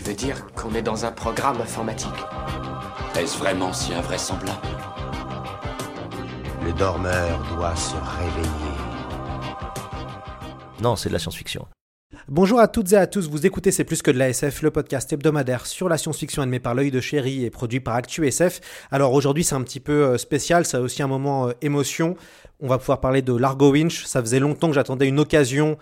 Tu veux dire qu'on est dans un programme informatique Est-ce vraiment si invraisemblable Le dormeur doit se réveiller. Non, c'est de la science-fiction. Bonjour à toutes et à tous, vous écoutez C'est plus que de la SF, le podcast hebdomadaire sur la science-fiction animé par l'œil de chéri et produit par ActuSF. Alors aujourd'hui c'est un petit peu euh, spécial, ça a aussi un moment euh, émotion. On va pouvoir parler de Largo Winch, ça faisait longtemps que j'attendais une occasion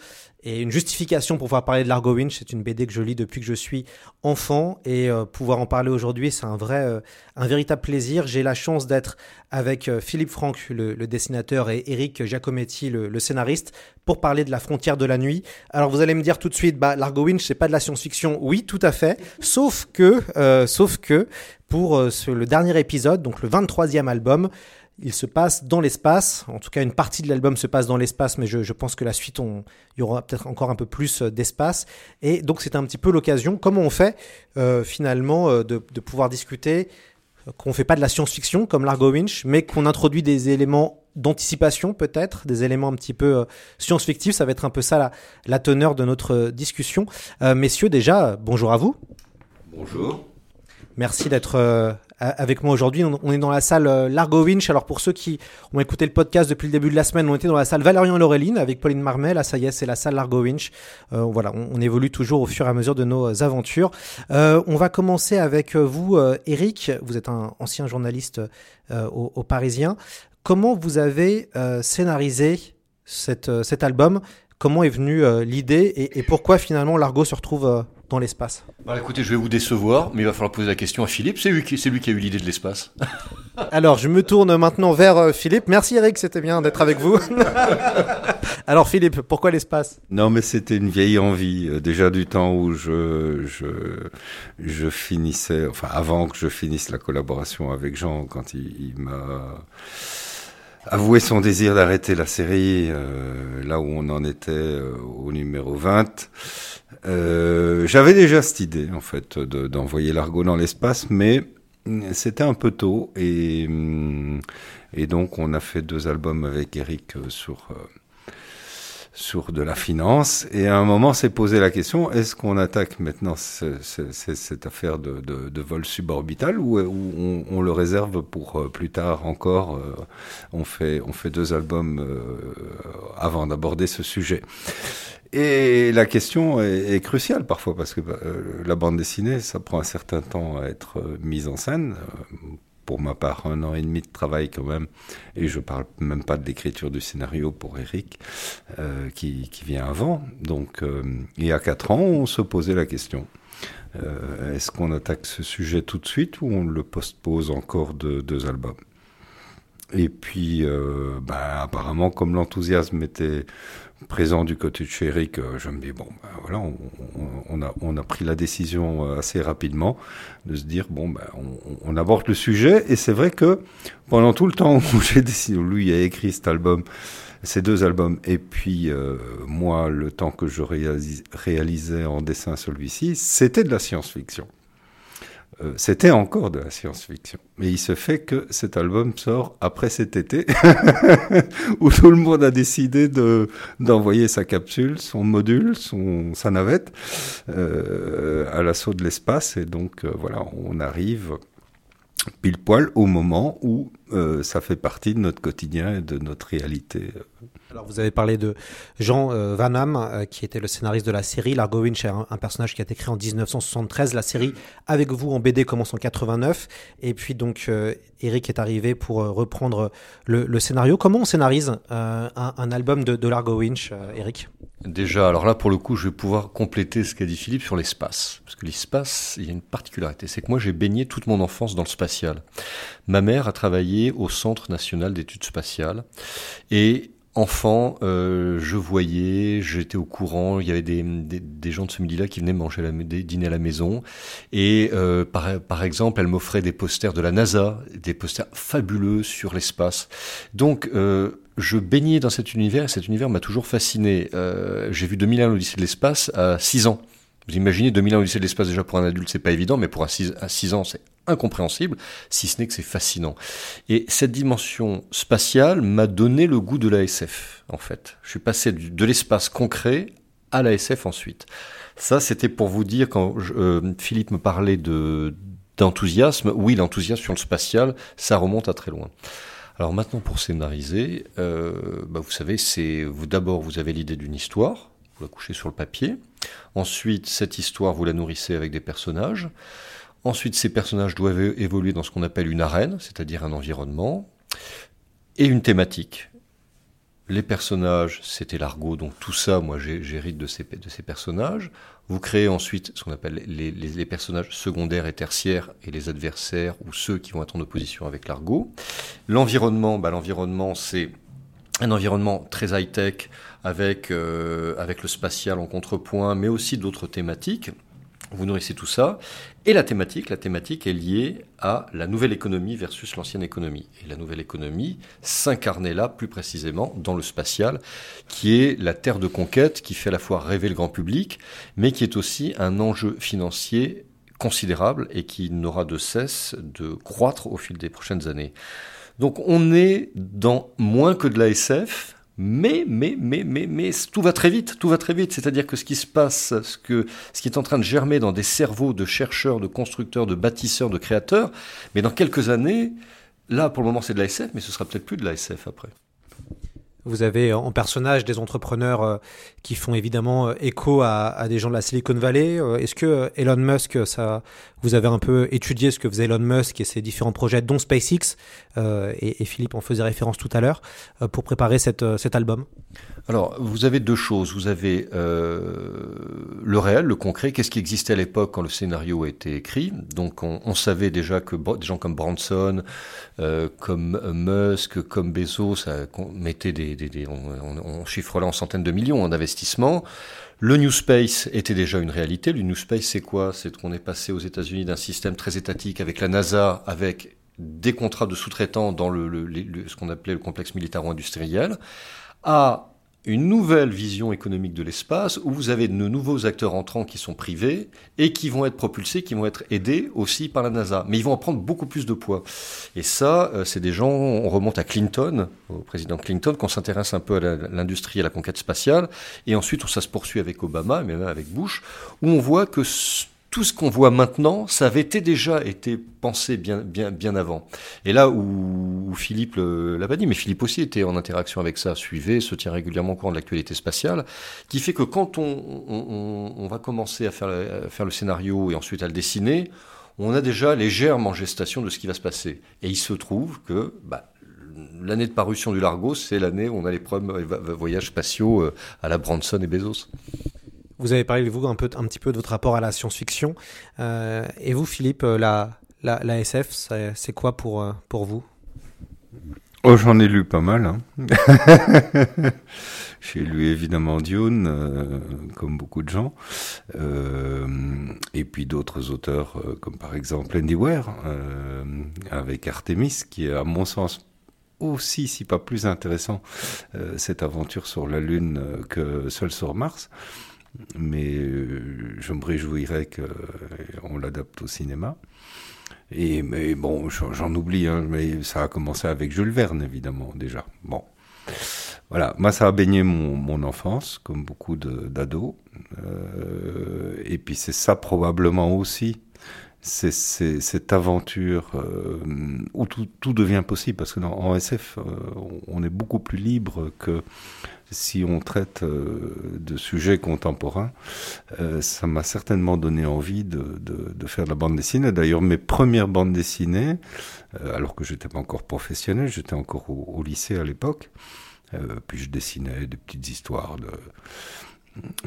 et une justification pour pouvoir parler de Largo Winch. C'est une BD que je lis depuis que je suis enfant et euh, pouvoir en parler aujourd'hui, c'est un vrai, euh, un véritable plaisir. J'ai la chance d'être avec euh, Philippe Franck, le, le, dessinateur, et Eric Giacometti, le, le, scénariste, pour parler de la frontière de la nuit. Alors vous allez me dire tout de suite, bah Largo Winch, c'est pas de la science-fiction. Oui, tout à fait. Sauf que, sauf que pour ce, le dernier épisode, donc le 23e album, il se passe dans l'espace. En tout cas, une partie de l'album se passe dans l'espace, mais je, pense que la suite, on, il y aura peut-être encore un peu plus d'espace. Et donc, c'est un petit peu l'occasion, comment on fait euh, finalement, euh, de, pouvoir discuter qu'on ne fait pas de la science-fiction comme Largo Winch, mais qu'on introduit des éléments d'anticipation peut-être, des éléments un petit peu euh, science-fictifs. Ça va être un peu ça la, teneur de notre discussion. Euh, messieurs, déjà, bonjour à vous. Bonjour. Merci d'être euh, avec moi aujourd'hui. On est dans la salle euh, Largo Winch. Alors pour ceux qui ont écouté le podcast depuis le début de la semaine, on était dans la salle Valérian et Laureline avec Pauline Marmel. Là, ça y est, c'est la salle Largo Winch. Euh, voilà, on, on, évolue toujours au fur et à mesure de nos aventures. Euh, on va commencer avec vous, Eric. Vous êtes un ancien journaliste au, au, Parisien. Comment vous avez scénarisé cette, cet album? Comment est venue l'idée? Et, et, pourquoi finalement Largo se retrouve dans l'espace bah, Écoutez, je vais vous décevoir, mais il va falloir poser la question à Philippe. C'est lui qui, c'est lui qui a eu l'idée de l'espace. Alors, je me tourne maintenant vers euh, Philippe. Merci Eric, c'était bien d'être avec vous. Alors Philippe, pourquoi l'espace? Non, mais c'était une vieille envie, euh, déjà du temps où je, je, je finissais, enfin avant que je finisse la collaboration avec Jean, quand il, il m'a avoué son désir d'arrêter la série, euh, là où on en était euh, au numéro 20. Euh, J'avais déjà cette idée, en fait, d'envoyer de, l'Argo dans l'espace, mais c'était un peu tôt, et, et donc on a fait deux albums avec Eric sur sur de la finance. Et à un moment, s'est posé la question est-ce qu'on attaque maintenant ce, ce, cette affaire de, vol suborbital ou, on, le réserve pour euh, plus tard encore euh, on, fait, on fait deux albums euh, avant d'aborder ce sujet. Et la question est, cruciale parfois parce que la bande dessinée, ça prend un certain temps à être mise en scène pour ma part un an et demi de travail quand même, et je parle même pas de l'écriture du scénario pour Eric, euh, qui, qui, vient avant. Donc, euh, il y a quatre ans, on se posait la question. Euh, Est-ce qu'on attaque ce sujet tout de suite ou on le postpose encore de deux albums? Et puis, euh, bah, apparemment, comme l'enthousiasme était présent du côté de chez Eric, euh, je me dis bon, ben voilà, on, a, on a pris la décision euh, assez rapidement de se dire bon, ben on, aborde le sujet. Et c'est vrai que pendant tout le temps où j'ai décidé, lui a écrit cet album, ces deux albums, et puis euh, moi, le temps que je réalis, réalisais en dessin celui-ci, c'était de la science-fiction. Euh, c'était encore de la science-fiction. Mais il se fait que cet album sort après cet été, où tout le monde a décidé de d'envoyer sa capsule, son module, son sa navette euh, à l'assaut de l'espace. Et donc euh, voilà, on arrive pile poil au moment où euh, ça fait partie de notre quotidien et de notre réalité. Alors vous avez parlé de Jean euh, Van Hamme, euh, qui était le scénariste de la série. Largo Winch est un, un, personnage qui a été créé en 1973. La série avec vous en BD commence en 89. Et puis donc euh, Eric est arrivé pour reprendre le, le, scénario. Comment on scénarise un, un, album de, de Largo Winch, Eric? Déjà, alors là pour le coup, je vais pouvoir compléter ce qu'a dit Philippe sur l'espace. Parce que l'espace, il y a une particularité, c'est que moi j'ai baigné toute mon enfance dans le spatial. Ma mère a travaillé au Centre national d'études spatiales et enfant, euh, je voyais, j'étais au courant, il y avait des, des, gens de ce midi-là qui venaient manger la, dîner à la maison. Et euh, par, par exemple, elle m'offrait des posters de la NASA, des posters fabuleux sur l'espace. Donc, euh, je baignais dans cet univers, et cet univers m'a toujours fasciné. J'ai vu 2001 l'Odyssée de l'espace à 6 ans. Vous imaginez 2001 l'Odyssée de l'espace déjà pour un adulte, c'est pas évident, mais pour un 6, à 6 ans, c'est incompréhensible, si ce n'est que c'est fascinant. Et cette dimension spatiale m'a donné le goût de la SF, en fait. Je suis passé de l'espace concret à la SF ensuite. Ça, c'était pour vous dire, quand euh, Philippe me parlait de d'enthousiasme, oui, l'enthousiasme sur le spatial, ça remonte à très loin. Alors maintenant, pour scénariser, euh, bah, vous savez, c'est d'abord vous avez l'idée d'une histoire, vous la couchez sur le papier. Ensuite, cette histoire, vous la nourrissez avec des personnages. Ensuite, ces personnages doivent évoluer dans ce qu'on appelle une arène, c'est-à-dire un environnement, et une thématique. Les personnages, c'était l'argot, donc tout ça, moi, j'hérite de ces, personnages. Vous créez ensuite ce qu'on appelle les personnages secondaires et tertiaires et les adversaires ou ceux qui vont être en opposition avec l'argot. L'environnement, bah, l'environnement, c'est un environnement très high-tech avec, euh, avec le spatial en contrepoint, mais aussi d'autres thématiques. Vous nourrissez tout ça. Et la thématique, la thématique est liée à la nouvelle économie versus l'ancienne économie. Et la nouvelle économie s'incarnait là, plus précisément, dans le spatial, qui est la terre de conquête, qui fait à la fois rêver le grand public, mais qui est aussi un enjeu financier considérable et qui n'aura de cesse de croître au fil des prochaines années. Donc on est dans moins que de la SF, mais, mais, mais, mais, mais tout va très vite, tout va très vite. C'est-à-dire que ce qui se passe, ce, que, qui est en train de germer dans des cerveaux de chercheurs, de constructeurs, de bâtisseurs, de créateurs, mais dans quelques années, là pour le moment c'est de la SF, mais ce sera peut-être plus de la SF après. Vous avez en personnage des entrepreneurs euh, qui font évidemment euh, écho à, à des gens de la Silicon Valley. Euh, Est-ce que euh, Elon Musk, ça, vous avez un peu étudié ce que faisait Elon Musk et ses différents projets, dont SpaceX, euh, et, et Philippe en faisait référence tout à l'heure, euh, pour préparer cette, euh, cet album? Alors, vous avez deux choses. Vous avez euh, le réel, le concret. Qu'est-ce qui existait à l'époque quand le scénario a été écrit? Donc, on, on savait déjà que des gens comme Branson, euh, comme Musk, comme Bezos, ça mettait des, des- des- on, on- on chiffre là en centaines de millions en investissement. Le New Space était déjà une réalité. Le New Space, c'est quoi? C'est qu'on est passé aux États-Unis d'un système très étatique avec la NASA, avec des contrats de sous-traitants dans le, le- le- ce qu'on appelait le complexe militaro-industriel, à une nouvelle vision économique de l'espace où vous avez de nouveaux acteurs entrants qui sont privés et qui vont être propulsés, qui vont être aidés aussi par la NASA. Mais ils vont en prendre beaucoup plus de poids. Et ça, euh, c'est des gens, on remonte à Clinton, au président Clinton, qu'on s'intéresse un peu à l'industrie et à la conquête spatiale. Et ensuite, ça se poursuit avec Obama, mais même avec Bush, où on voit que tout ce qu'on voit maintenant, ça avait déjà été pensé bien, avant. Et là où, Philippe l'a pas dit, mais Philippe aussi était en interaction avec ça, suivait, se tient régulièrement au courant de l'actualité spatiale, qui fait que quand on, va commencer à faire, le- scénario et ensuite à le dessiner, on a déjà en gestation de ce qui va se passer. Et il se trouve que bah, l'année de parution du Largo, c'est l'année où on a les premiers voyages spatiaux euh, à la Branson et Bezos. Vous avez parlé, vous, un, peu, un petit peu de votre rapport à la science-fiction. Euh, et vous, Philippe, euh, la, la, SF, c'est quoi pour, euh, pour vous? Oh, j'en ai lu pas mal. Hein. J'ai lu évidemment Dune, comme beaucoup de gens, et puis d'autres auteurs, comme par exemple Andy avec Artemis, qui est à mon sens aussi, si pas plus intéressant, cette aventure sur la Lune que Seul sur Mars. Mais euh, je me réjouirais qu'on l'adapte au cinéma. Et mais bon, j'en oublie, hein, mais ça a commencé avec Jules Verne, évidemment, déjà. Bon. Voilà, moi ça a baigné mon, enfance, comme beaucoup d'ados. Euh, et puis c'est ça probablement aussi, c'est cette aventure euh, où tout, devient possible, parce que dans, SF, euh, on est beaucoup plus libre que si on traite euh, de sujets contemporains. Euh, ça m'a certainement donné envie de, de, faire de la bande dessinée. D'ailleurs, mes premières bandes dessinées, euh, alors que j'étais pas encore professionnel, j'étais encore au, lycée à l'époque, puis je dessinais des petites histoires de,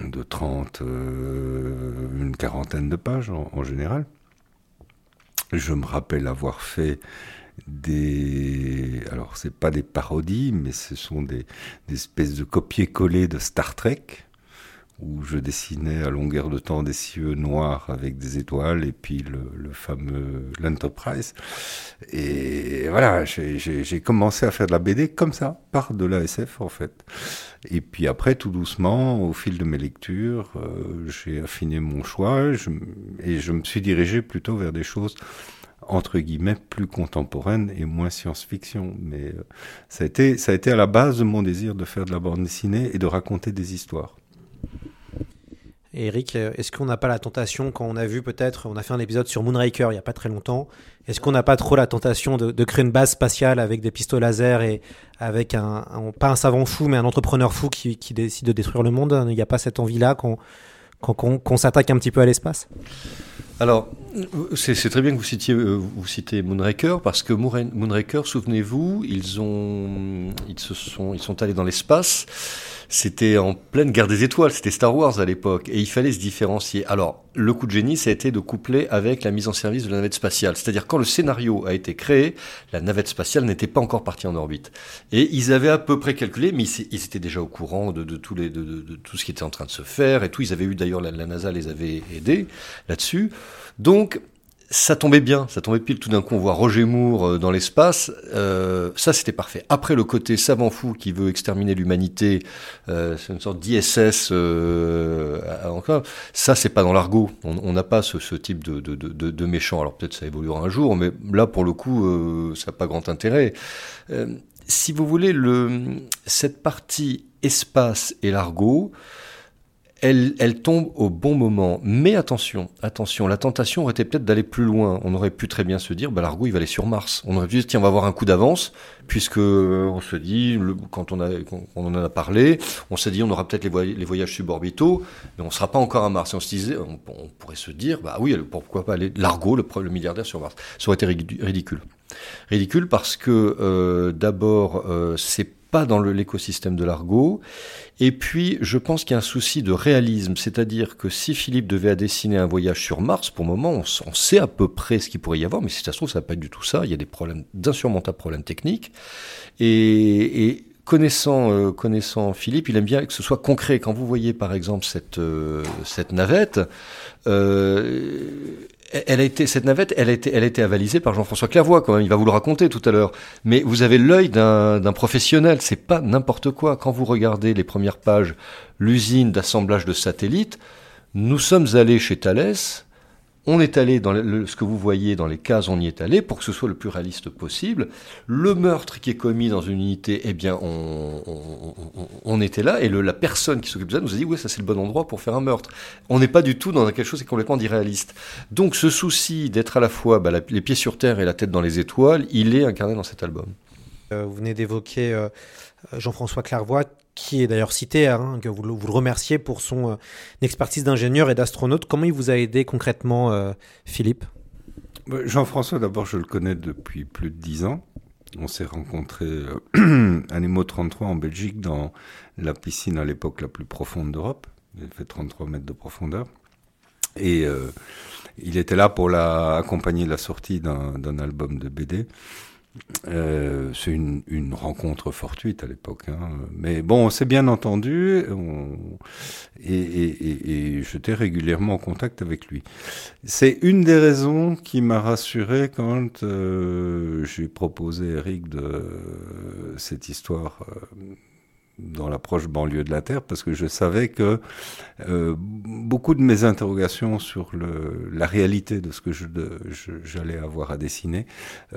de 30, euh, une quarantaine de pages en général. Je me rappelle avoir fait des. Alors, c'est pas des parodies, mais ce sont des, espèces de copier-coller de Star Trek où je dessinais à longueur de temps des cieux noirs avec des étoiles et puis le, fameux l'Enterprise. Et voilà, j'ai commencé à faire de la BD comme ça, par de l'ASF en fait. Et puis après, tout doucement, au fil de mes lectures, euh, j'ai affiné mon choix et je me suis dirigé plutôt vers des choses entre guillemets plus contemporaines et moins science-fiction. Mais euh, ça, a été, ça a été à la base de mon désir de faire de la bande dessinée et de raconter des histoires. Eric, euh, est-ce qu'on n'a pas la tentation, quand on a vu peut-être, on a fait un épisode sur Moonraker il n'y a pas très longtemps, est-ce qu'on n'a pas trop la tentation de, créer une base spatiale avec des pistolets laser et avec un, pas un savant fou, mais un entrepreneur fou qui, décide de détruire le monde? Il n'y a pas cette envie-là qu'on s'attaque un petit peu à l'espace? Alors, c'est très bien que vous citiez, euh, citez Moonraker parce que Moonraker, souvenez-vous, ils ont, ils se sont, ils sont allés dans l'espace c'était en pleine guerre des étoiles, c'était Star Wars à l'époque, et il fallait se différencier. Alors, le coup de génie, ça a été de coupler avec la mise en service de la navette spatiale. C'est-à-dire, quand le scénario a été créé, la navette spatiale n'était pas encore partie en orbite. Et ils avaient à peu près calculé, mais ils, étaient déjà au courant de, tout ce qui était en train de se faire et tout. Ils avaient eu d'ailleurs, la, la NASA les avait aidés là-dessus. Donc, ça tombait bien, ça tombait pile. Tout d'un coup on voit Roger Moore euh, dans l'espace, euh, ça c'était parfait. Après le côté savant fou qui veut exterminer l'humanité, euh, c'est une sorte d'ISS euh, encore, ça c'est pas dans l'argot, on n'a pas ce, type de, de, méchant, alors peut-être ça évoluera un jour, mais là pour le coup euh, ça n'a pas grand intérêt. Euh, si vous voulez, le, cette partie espace et l'argot, elle, elle, tombe au bon moment. Mais attention, attention, la tentation aurait été peut-être d'aller plus loin. On aurait pu très bien se dire, bah, l'argot, il va aller sur Mars. On aurait pu dire, tiens, on va avoir un coup d'avance, puisque euh, on se dit, quand, on a, en a parlé, on s'est dit, on aura peut-être les, voyages suborbitaux, mais on sera pas encore à Mars. On se disait, on, on pourrait se dire, bah oui, pourquoi pas aller, l'argot, le, le, milliardaire sur Mars. Ça aurait été ridicule. Ridicule parce que, euh, d'abord, euh, c'est pas dans l'écosystème de l'argot. Et puis, je pense qu'il y a un souci de réalisme, c'est-à-dire que si Philippe devait dessiner un voyage sur Mars, pour le moment, on, sait à peu près ce qu'il pourrait y avoir, mais si ça se trouve, ça va pas être du tout ça. Il y a des problèmes, d'insurmontables problèmes techniques. Et, connaissant, euh, connaissant Philippe, il aime bien que ce soit concret. Quand vous voyez, par exemple, cette, euh, cette navette, euh, elle a été, cette navette, elle a été, elle a été avalisée par Jean-François Clairvoy, quand même. Il va vous le raconter tout à l'heure. Mais vous avez l'œil d'un professionnel. C'est pas n'importe quoi. Quand vous regardez les premières pages, l'usine d'assemblage de satellites, nous sommes allés chez Thales on est allé dans le, ce que vous voyez dans les cases, on y est allé pour que ce soit le plus réaliste possible. Le meurtre qui est commis dans une unité, eh bien, on, on, on, était là et le, la personne qui s'occupe de ça nous a dit oui, ça c'est le bon endroit pour faire un meurtre. On n'est pas du tout dans quelque chose qui est complètement irréaliste. Donc, ce souci d'être à la fois bah, les pieds sur terre et la tête dans les étoiles, il est incarné dans cet album. Euh, vous venez d'évoquer euh, Jean-François Clairvoy, qui est d'ailleurs cité, hein, que vous, le remerciez pour son euh, expertise d'ingénieur et d'astronaute. Comment il vous a aidé concrètement, euh, Philippe? Bah, Jean-François, d'abord, je le connais depuis plus de dix ans. On s'est rencontrés euh, à Nemo 33 en Belgique dans la piscine à l'époque la plus profonde d'Europe. Il fait 33 mètres de profondeur. Et euh, il était là pour la, accompagner la sortie d'un album de BD. Euh, c'est une, une, rencontre fortuite à l'époque, hein. mais bon, on s'est bien entendu on, et, et, et, j'étais régulièrement en contact avec lui. C'est une des raisons qui m'a rassuré quand euh, j'ai proposé Eric de cette histoire. Dans l'approche banlieue de la Terre, parce que je savais que euh, beaucoup de mes interrogations sur le, la réalité de ce que j'allais avoir à dessiner,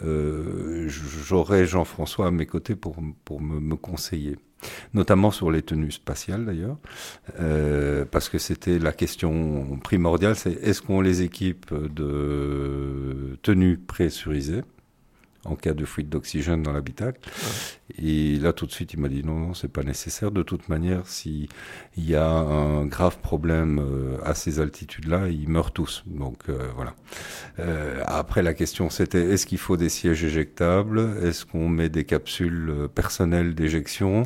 euh, j'aurais Jean-François à mes côtés pour, pour me, me, conseiller. Notamment sur les tenues spatiales d'ailleurs, euh, parce que c'était la question primordiale, c'est est-ce qu'on les équipe de tenues pressurisées en cas de fuite d'oxygène dans l'habitacle. Et là, tout de suite, il m'a dit non, non, c'est pas nécessaire. De toute manière, s'il y a un grave problème euh, à ces altitudes-là, ils meurent tous. Donc euh, voilà. Euh, après, la question, c'était est-ce qu'il faut des sièges éjectables? Est-ce qu'on met des capsules personnelles d'éjection?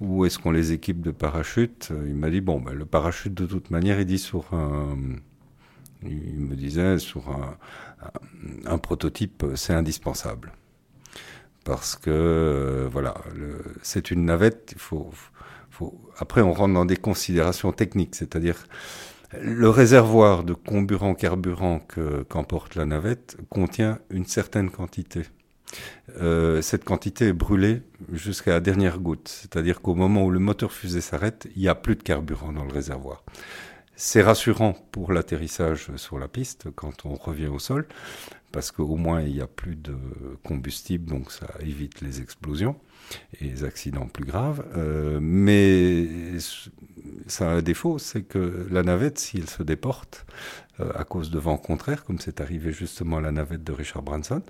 Ou est-ce qu'on les équipe de parachutes? Il m'a dit bon, ben, le parachute, de toute manière, il dit sur un il me disait sur un, un prototype, c'est indispensable. parce que euh, voilà, c'est une navette. Faut, après, on rentre dans des considérations techniques, c'est-à-dire le réservoir de comburant-carburant qu'emporte la navette contient une certaine quantité. Euh, cette quantité est brûlée jusqu'à la dernière goutte, c'est-à-dire qu'au moment où le moteur fusée s'arrête, il n'y a plus de carburant dans le réservoir. C'est rassurant pour l'atterrissage sur la piste quand on revient au sol, parce qu'au moins il n'y a plus de combustible, donc ça évite les explosions et les accidents plus graves. Euh, mais ça a un défaut, c'est que la navette, s'il se déporte euh, à cause de vents contraires, comme c'est arrivé justement à la navette de Richard Branson,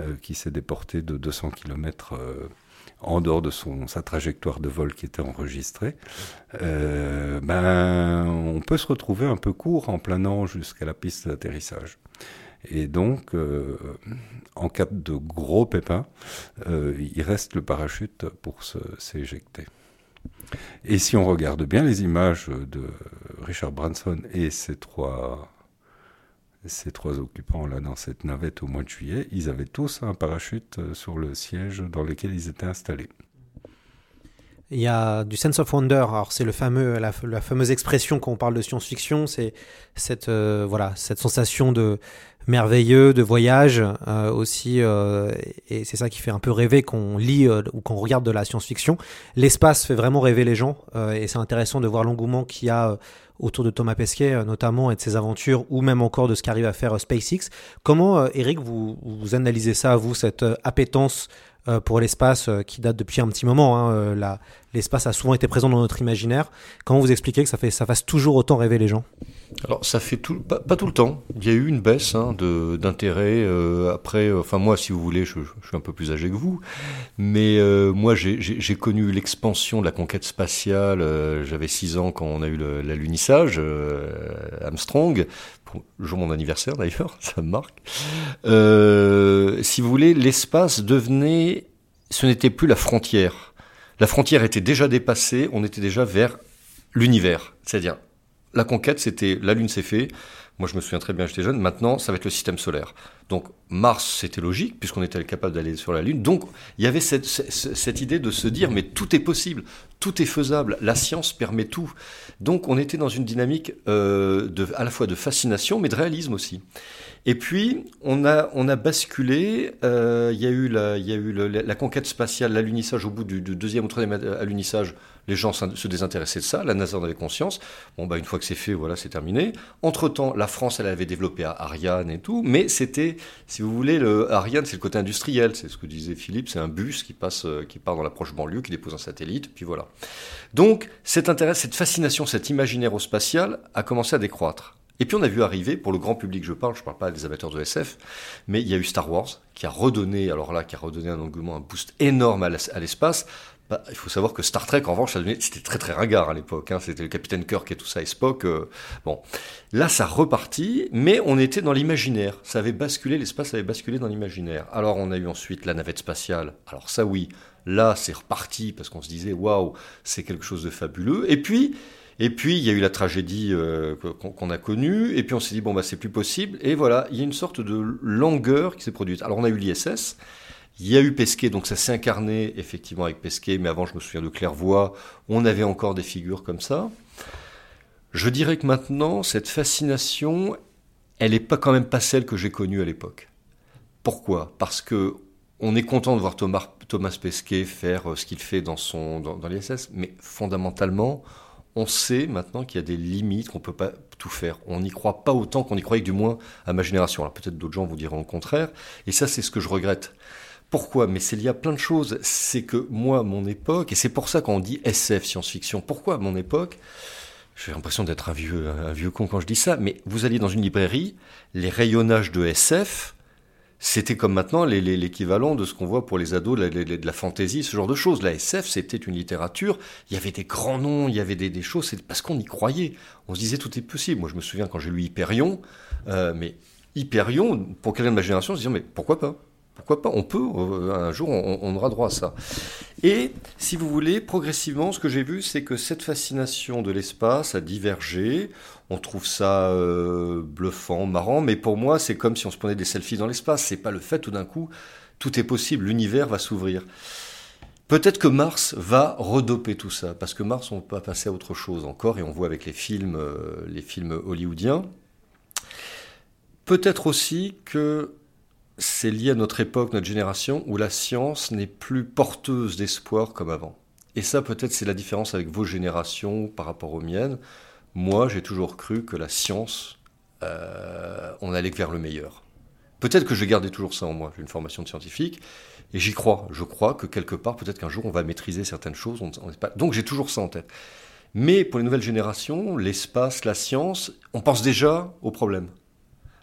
euh, qui s'est déporté de 200 km en dehors de sa trajectoire de vol qui était enregistrée, ben, on peut se retrouver un peu court en planant jusqu'à la piste d'atterrissage. Et donc, euh, en cas de gros pépins, euh, il reste le parachute pour s'éjecter. Et si on regarde bien les images de Richard Branson et ses trois, ces trois occupants là dans cette navette au mois de juillet, ils avaient tous un parachute sur le siège dans lequel ils étaient installés. Il y a du sense of wonder. Alors c'est le fameux, la, fameuse expression quand on parle de science-fiction, c'est cette euh, voilà cette sensation de merveilleux, de voyage euh, aussi, euh, et c'est ça qui fait un peu rêver qu'on lit ou qu'on regarde de la science-fiction. L'espace fait vraiment rêver les gens, et c'est intéressant de voir l'engouement qu'il y a autour de Thomas Pesquet notamment et de ses aventures, ou même encore de ce qu'arrive à faire SpaceX. Comment, Eric, vous, analysez ça, vous, cette appétence euh, pour l'espace euh, qui date depuis un petit moment. Hein, euh, l'espace a souvent été présent dans notre imaginaire. Comment vous expliquez que ça, fait, ça fasse toujours autant rêver les gens? Alors, ça fait tout, pas, tout le temps. Il y a eu une baisse hein, d'intérêt. après, enfin, moi, si vous voulez, je, suis un peu plus âgé que vous. Mais moi, j'ai connu l'expansion de la conquête spatiale. J'avais 6 ans quand on a eu l'alunissage, Armstrong le jour mon anniversaire d'ailleurs, ça me marque. Euh, si vous voulez, l'espace devenait, ce n'était plus la frontière. La frontière était déjà dépassée, on était déjà vers l'univers. C'est-à-dire, la conquête, c'était la Lune s'est fait, moi, je me souviens très bien, j'étais jeune. Maintenant, ça va être le système solaire. Donc, Mars, c'était logique, puisqu'on était capable d'aller sur la Lune. Donc, il y avait cette, idée de se dire, mais tout est possible, tout est faisable, la science permet tout. Donc, on était dans une dynamique euh, à la fois de fascination, mais de réalisme aussi. Et puis, on a, basculé, euh, il y a eu, la, conquête spatiale, l'alunissage au bout du, deuxième ou troisième alunissage, les gens se désintéressaient de ça, la NASA en avait conscience. Bon, bah, une fois que c'est fait, voilà, c'est terminé. Entre-temps, la France, elle avait développé Ariane et tout, mais c'était, si vous voulez, le, Ariane, c'est le côté industriel, c'est ce que disait Philippe, c'est un bus qui passe, euh, qui part dans l'approche banlieue, qui dépose un satellite, puis voilà. Donc, cet intérêt, cette fascination, cet imaginaire spatial a commencé à décroître. Et puis on a vu arriver, pour le grand public je parle, je parle pas des amateurs de SF, mais il y a eu Star Wars qui a redonné, alors là, qui a redonné un engouement, un boost énorme à l'espace. Bah, il faut savoir que Star Trek, en revanche, c'était très très ringard à l'époque. Hein. C'était le capitaine Kirk et tout ça, et Spock. Euh, bon, là, ça repartit, mais on était dans l'imaginaire. Ça avait basculé, l'espace avait basculé dans l'imaginaire. Alors, on a eu ensuite la navette spatiale. Alors ça, oui, là, c'est reparti parce qu'on se disait, waouh, c'est quelque chose de fabuleux. Et puis, et puis, il y a eu la tragédie euh, qu'on a connue, et puis on s'est dit, bon, bah, c'est plus possible. Et voilà, il y a une sorte de langueur qui s'est produite. Alors, on a eu l'ISS, il y a eu Pesquet, donc ça s'est incarné effectivement avec Pesquet, mais avant, je me souviens de Clairvoix, on avait encore des figures comme ça. Je dirais que maintenant, cette fascination, elle n'est pas quand même pas celle que j'ai connue à l'époque. Pourquoi? Parce que on est content de voir Thomas, Thomas Pesquet faire euh, ce qu'il fait dans, son, dans, dans l'ISS, mais fondamentalement, on sait maintenant qu'il y a des limites, qu'on ne peut pas tout faire. On n'y croit pas autant qu'on y croyait, du moins à ma génération. Alors peut-être d'autres gens vous diront le contraire. Et ça, c'est ce que je regrette. Pourquoi? Mais c'est lié à plein de choses. C'est que moi, mon époque, et c'est pour ça qu'on dit SF, science-fiction. Pourquoi mon époque? J'ai l'impression d'être un vieux, un vieux con quand je dis ça, mais vous alliez dans une librairie, les rayonnages de SF, c'était comme maintenant l'équivalent de ce qu'on voit pour les ados, de la, de la, fantaisie, ce genre de choses. La SF, c'était une littérature, il y avait des grands noms, il y avait des, choses, c'est parce qu'on y croyait. On se disait tout est possible. Moi, je me souviens quand j'ai lu Hyperion, euh, mais Hyperion, pour quelqu'un de ma génération, on se disait, mais pourquoi pas? Pourquoi pas On peut, euh, un jour, on, aura droit à ça. Et, si vous voulez, progressivement, ce que j'ai vu, c'est que cette fascination de l'espace a divergé. On trouve ça euh, bluffant, marrant, mais pour moi, c'est comme si on se prenait des selfies dans l'espace. C'est pas le fait tout d'un coup, tout est possible, l'univers va s'ouvrir. Peut-être que Mars va redoper tout ça, parce que Mars, on peut passer à autre chose encore, et on voit avec les films, euh, les films hollywoodiens. Peut-être aussi que c'est lié à notre époque, notre génération, où la science n'est plus porteuse d'espoir comme avant. Et ça, peut-être, c'est la différence avec vos générations par rapport aux miennes. Moi, j'ai toujours cru que la science, euh, on allait vers le meilleur. Peut-être que j'ai gardé toujours ça en moi. J'ai une formation de scientifique et j'y crois. Je crois que quelque part, peut-être qu'un jour, on va maîtriser certaines choses. Donc, j'ai toujours ça en tête. Mais pour les nouvelles générations, l'espace, la science, on pense déjà aux problèmes.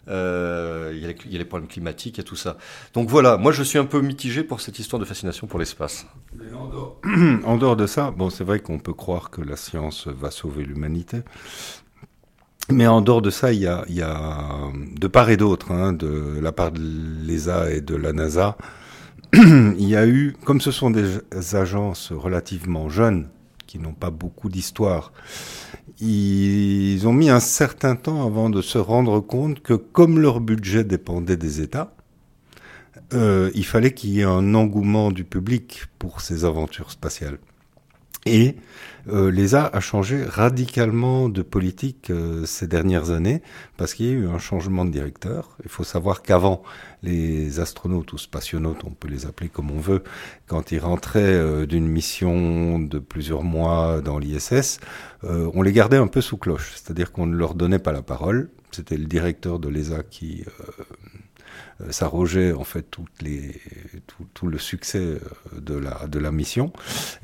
Euh, il, y a les, il, y a les, problèmes climatiques, il y a tout ça. Donc voilà, moi je suis un peu mitigé pour cette histoire de fascination pour l'espace. En dehors, en dehors de ça, bon, c'est vrai qu'on peut croire que la science va sauver l'humanité. Mais en dehors de ça, il y a, il y a de part et d'autre, hein, de la part de l'ESA et de la NASA, il y a eu, comme ce sont des agences relativement jeunes, qui n'ont pas beaucoup d'histoire, ils ont mis un certain temps avant de se rendre compte que comme leur budget dépendait des États, euh, il fallait qu'il y ait un engouement du public pour ces aventures spatiales. Et euh, l'ESA a changé radicalement de politique euh, ces dernières années parce qu'il y a eu un changement de directeur. Il faut savoir qu'avant, les astronautes ou spationautes, on peut les appeler comme on veut, quand ils rentraient euh, d'une mission de plusieurs mois dans l'ISS, euh, on les gardait un peu sous cloche, c'est-à-dire qu'on ne leur donnait pas la parole. C'était le directeur de l'ESA qui euh, s'arrogeait en fait tout, le succès de la, de la mission.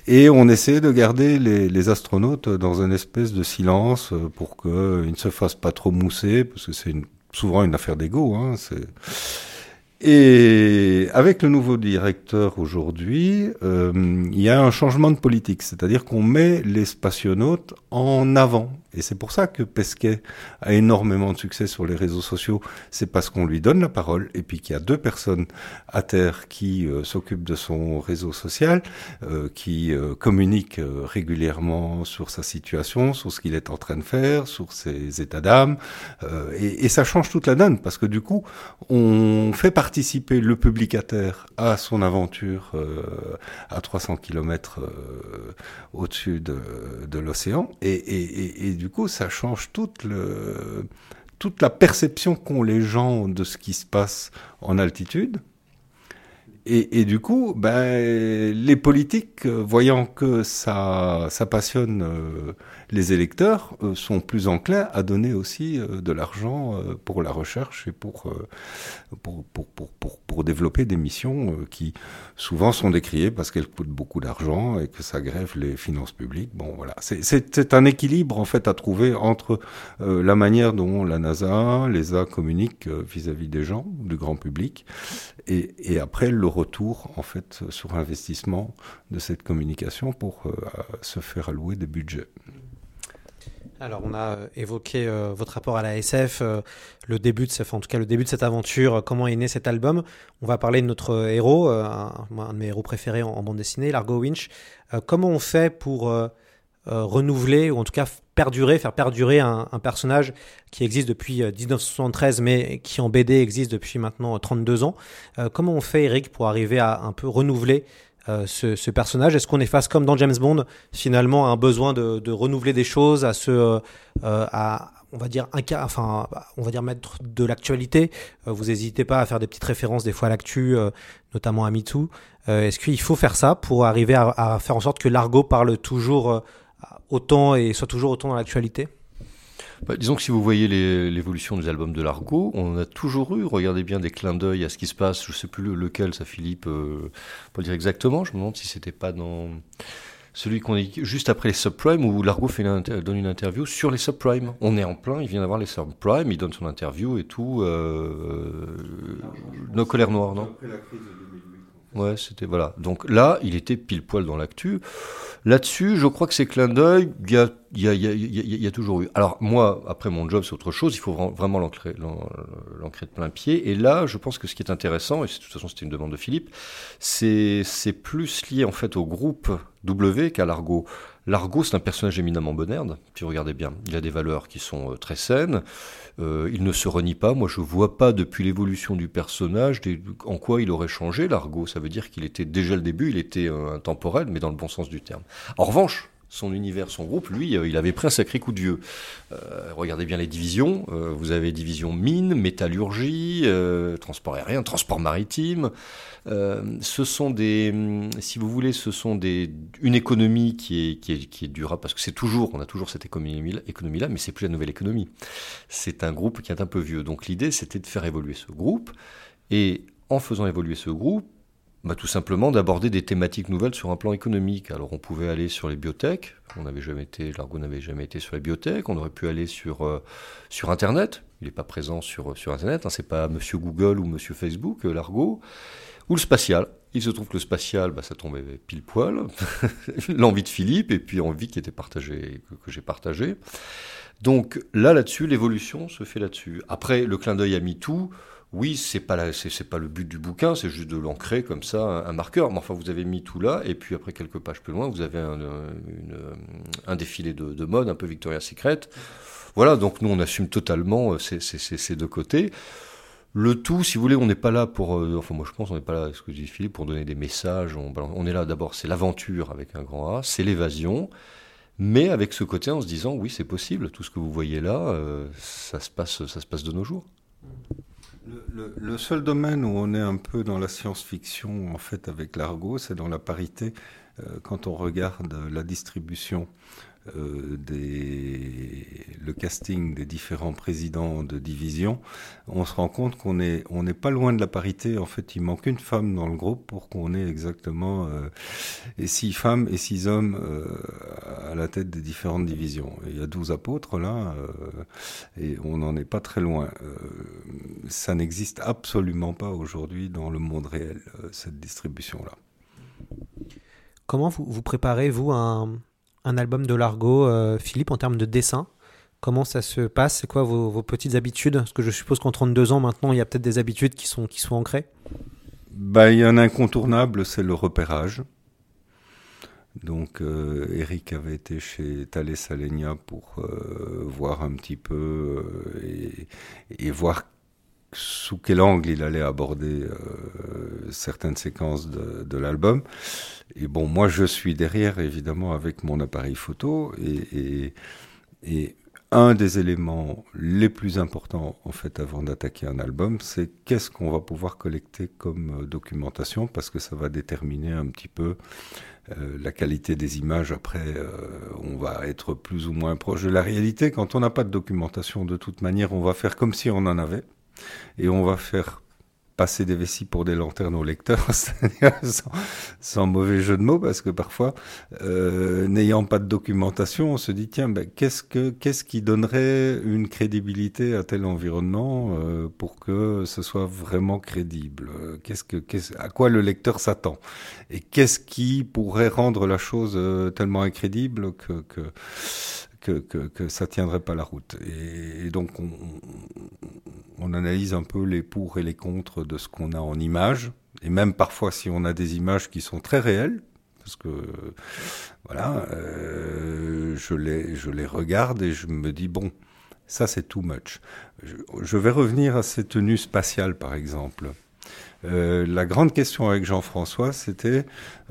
Et on essayait de garder les, astronautes dans une espèce de silence pour qu'ils ne se fassent pas trop mousser, parce que c'est souvent une affaire d'ego. Hein, et avec le nouveau directeur aujourd'hui, euh, il y a un changement de politique, c'est-à-dire qu'on met les spationautes en avant. Et c'est pour ça que Pesquet a énormément de succès sur les réseaux sociaux. C'est parce qu'on lui donne la parole et puis qu'il y a deux personnes à terre qui euh, s'occupent de son réseau social, euh, qui euh, communiquent régulièrement sur sa situation, sur ce qu'il est en train de faire, sur ses états d'âme. Et, ça change toute la donne parce que du coup, on fait participer le public à terre à son aventure à 300 km au-dessus de, l'océan. Du coup, ça change toute, la perception qu'ont les gens de ce qui se passe en altitude. Et, du coup, ben, les politiques, voyant que ça, ça passionne euh, les électeurs, euh, sont plus enclins à donner aussi euh, de l'argent euh, pour la recherche et pour, pour, pour, pour, pour, développer des missions qui souvent sont décriées parce qu'elles coûtent beaucoup d'argent et que ça grève les finances publiques. Bon, voilà. C'est un équilibre, en fait, à trouver entre la manière dont la NASA, l'ESA communiquent vis-à-vis -vis des gens, du grand public, et, et après le retour, en fait, sur investissement de cette communication pour se faire allouer des budgets. Alors, on a évoqué euh, votre rapport à la SF, euh, le début de cette, en tout cas le début de cette aventure, euh, comment est né cet album. On va parler de notre héros, euh, un, de mes héros préférés en, bande dessinée, Largo Winch. Euh, comment on fait pour euh, renouveler ou en tout cas perdurer, faire perdurer un, un personnage qui existe depuis 1973, mais qui en BD existe depuis maintenant 32 ans? Comment on fait, Eric, pour arriver à un peu renouveler euh, ce, personnage Est-ce qu'on est face comme dans James Bond finalement un besoin de, renouveler des choses, à se, euh, à on va dire un cas, enfin on va dire mettre de l'actualité? Euh, vous n'hésitez pas à faire des petites références des fois à l'actu, euh, notamment à MeToo. Euh, Est-ce qu'il faut faire ça pour arriver à, faire en sorte que l'argot parle toujours autant et soit toujours autant dans l'actualité? Bah, disons que si vous voyez l'évolution des albums de Largo, on a toujours eu, regardez bien, des clins d'œil à ce qui se passe. Je ne sais plus lequel, ça Philippe, euh, pas dire exactement. Je me demande si c'était pas dans celui qu'on est juste après les subprimes où Largo fait une donne une interview sur les subprimes. On est en plein, il vient d'avoir les subprimes, il donne son interview et tout. Euh, nos colères noires, non? Ouais, c'était voilà. Donc là, il était pile poil dans l'actu. Là-dessus, je crois que ces clins d'œil, il y a y a, y a- y a- toujours eu. Alors moi, après mon job, c'est autre chose. Il faut vra- vraiment l'ancrer, l'an- l'ancrer de plein pied. Et là, je pense que ce qui est intéressant, et de toute façon c'était une demande de Philippe, c'est plus lié en fait au groupe W qu'à Largo. Largo, c'est un personnage éminemment bonerde, si vous regardez bien. Il a des valeurs qui sont euh, très saines. Euh, il ne se renie pas. Moi, je vois pas depuis l'évolution du personnage en quoi il aurait changé. Largo, ça veut dire qu'il était déjà le début, il était euh, intemporel, mais dans le bon sens du terme. En revanche, son univers, son groupe, lui, euh, il avait pris un sacré coup de vieux. Euh, regardez bien les divisions. Euh, vous avez division mine, métallurgie, transport aérien, transport maritime. Ce sont des, hum, si vous voulez, ce sont des, une économie qui est, qui durable parce que c'est toujours, on a toujours cette économie, économie-là, mais c'est plus la nouvelle économie. C'est un groupe qui est un peu vieux. Donc l'idée, c'était de faire évoluer ce groupe et en faisant évoluer ce groupe, bah, tout simplement d'aborder des thématiques nouvelles sur un plan économique. Alors on pouvait aller sur les biotech, on n'avait jamais été, Largo n'avait jamais été sur les biotech, on aurait pu aller sur, euh, sur Internet, il n'est pas présent sur, sur Internet, hein, c'est pas Monsieur Google ou Monsieur Facebook, euh, Largo, ou le spatial. Il se trouve que le spatial, bah, ça tombait pile poil, l'envie de Philippe et puis envie qui était partagée, que, j'ai partagée. Donc là, là-dessus, l'évolution se fait là-dessus. Après, le clin d'œil à MeToo, oui, c'est pas pas le but du bouquin, c'est juste de l'ancrer comme ça, un, marqueur. Mais enfin, vous avez mis tout là, et puis après quelques pages plus loin, vous avez un, euh, euh, défilé de, de mode, un peu Victoria's Secret. Voilà, donc nous on assume totalement euh, ces, deux côtés. Le tout, si vous voulez, on n'est pas là pour. enfin, moi je pense, on n'est pas là, ce que dit Philippe, pour donner des messages. On, est là d'abord, c'est l'aventure avec un grand A, c'est l'évasion. Mais avec ce côté en se disant, oui, c'est possible, tout ce que vous voyez là, ça, se passe, ça se passe de nos jours. Le, seul domaine où on est un peu dans la science-fiction, en fait, avec l'argot, c'est dans la parité. Euh, quand on regarde la distribution euh, le casting des différents présidents de division, on se rend compte qu'on est, on n'est pas loin de la parité. En fait, il manque une femme dans le groupe pour qu'on ait exactement euh, six femmes et six hommes euh, à la tête des différentes divisions. Il y a 12 apôtres là, euh, et on n'en est pas très loin. Ça n'existe absolument pas aujourd'hui dans le monde réel, cette distribution-là. Comment vous, vous préparez, vous, un, un album de Largo, euh, Philippe, en termes de dessin Comment ça se passe? C'est quoi vos, petites habitudes? Parce que je suppose qu'en 32 ans maintenant, il y a peut-être des habitudes qui sont, qui sont ancrées. Bah, il y a un incontournable, c'est le repérage. Donc, euh, Eric avait été chez Thales Alenia pour euh, voir un petit peu euh, et voir sous quel angle il allait aborder euh, certaines séquences de, l'album. Et bon, moi, je suis derrière, évidemment, avec mon appareil photo. Et, un des éléments les plus importants, en fait, avant d'attaquer un album, c'est qu'est-ce qu'on va pouvoir collecter comme euh, documentation, parce que ça va déterminer un petit peu euh, la qualité des images. Après, on va être plus ou moins proche de la réalité. Quand on n'a pas de documentation, de toute manière, on va faire comme si on en avait et on va faire passer des vessies pour des lanternes aux lecteurs, sans, sans mauvais jeu de mots, parce que parfois, euh, n'ayant pas de documentation, on se dit tiens, ben, qu'est-ce que qu'est-ce qui donnerait une crédibilité à tel environnement euh, pour que ce soit vraiment crédible? Qu'est-ce que qu'est-ce, à quoi le lecteur s'attend? Et qu'est-ce qui pourrait rendre la chose euh, tellement incrédible que que, que, que ça tiendrait pas la route. Et, donc on, on analyse un peu les pour et les contre de ce qu'on a en images, et même parfois si on a des images qui sont très réelles, parce que voilà, euh, je, les, je les regarde et je me dis, bon, ça c'est too much. Je, je vais revenir à ces tenues spatiales par exemple. Euh, la grande question avec Jean-François, c'était